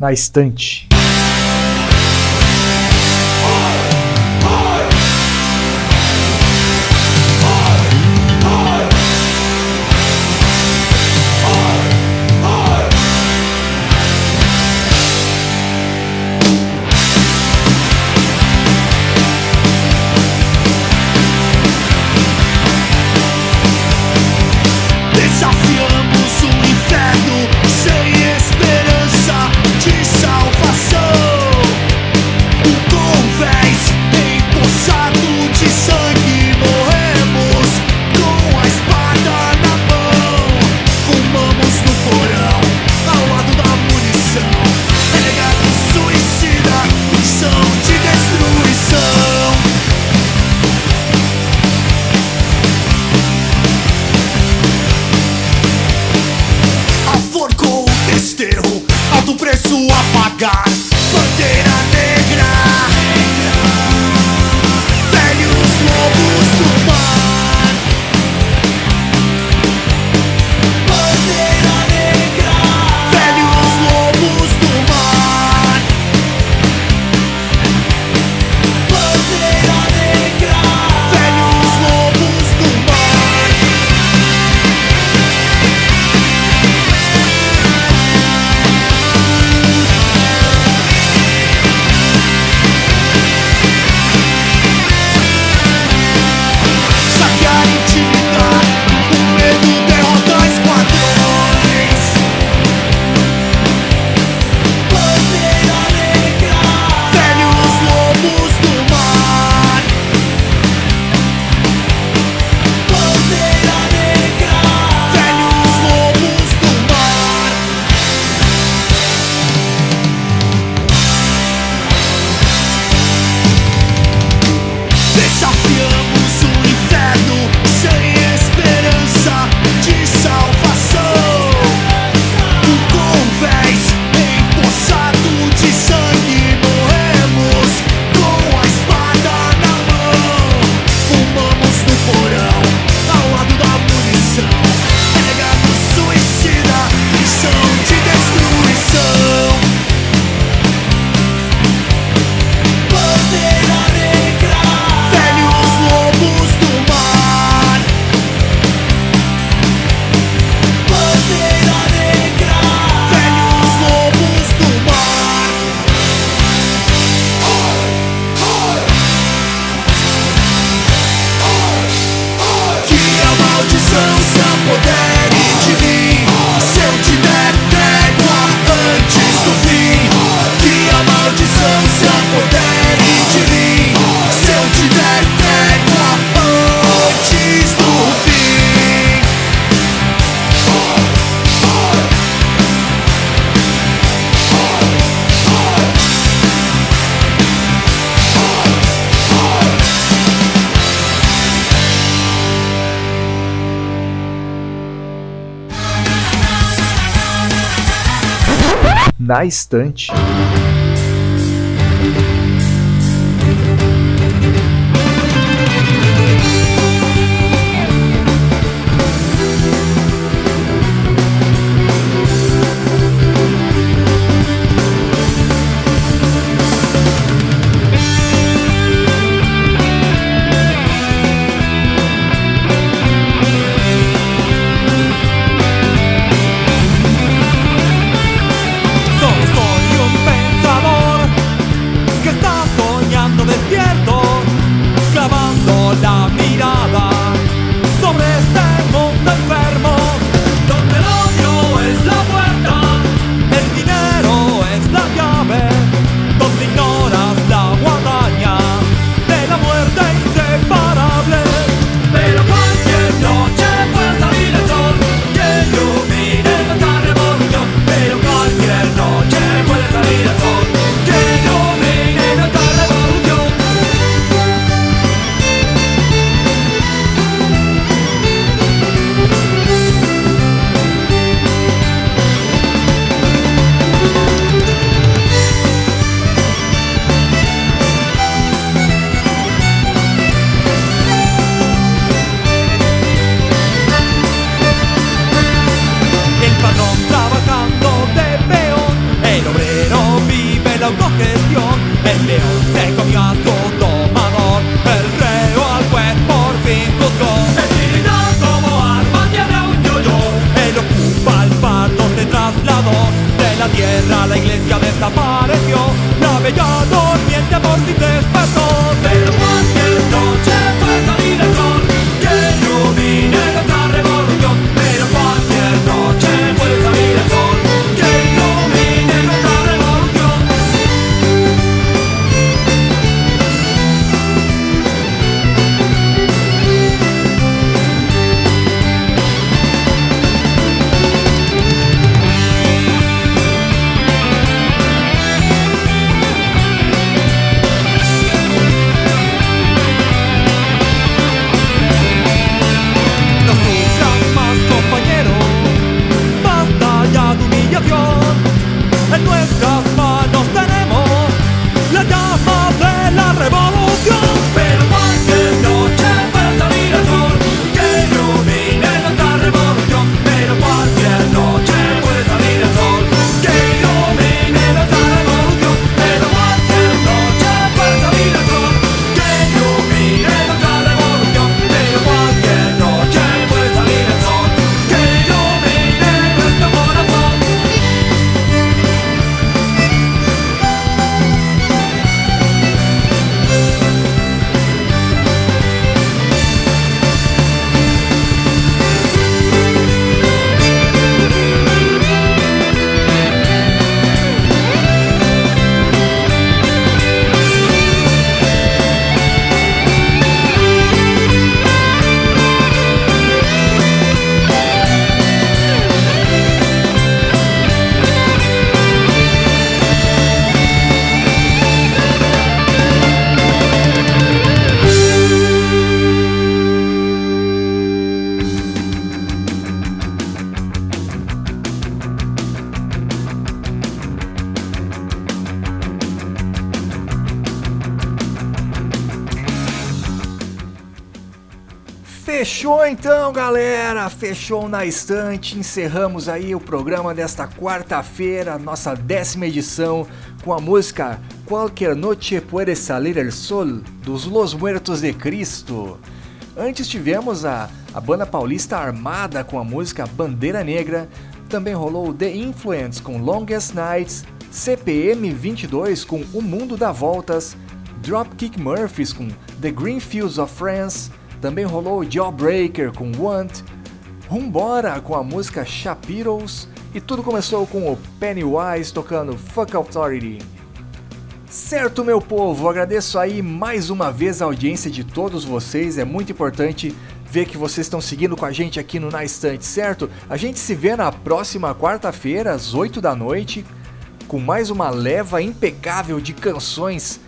Na Estante. Na estante. Fechou na estante. Encerramos aí o programa desta quarta-feira, nossa décima edição, com a música Qualquer Noche Puede Salir el Sol, dos Los Muertos de Cristo. Antes tivemos a, a banda paulista Armada com a música Bandeira Negra. Também rolou The Influence com Longest Nights, CPM 22 com O Mundo dá Voltas, Dropkick Murphys com The Green Fields of France, também rolou Jawbreaker com Want, Rumbora com a música Shapiros e tudo começou com o Pennywise tocando Fuck Authority. Certo, meu povo, agradeço aí mais uma vez a audiência de todos vocês, é muito importante ver que vocês estão seguindo com a gente aqui no Na Estante, certo? A gente se vê na próxima quarta-feira, às 8 da noite, com mais uma leva impecável de canções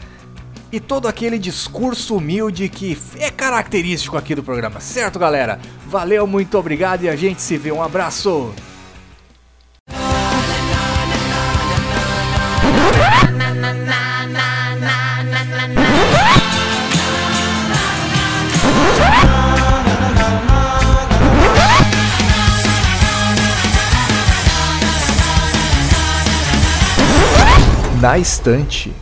e todo aquele discurso humilde que é característico aqui do programa, certo, galera? Valeu, muito obrigado e a gente se vê. Um abraço! Na estante.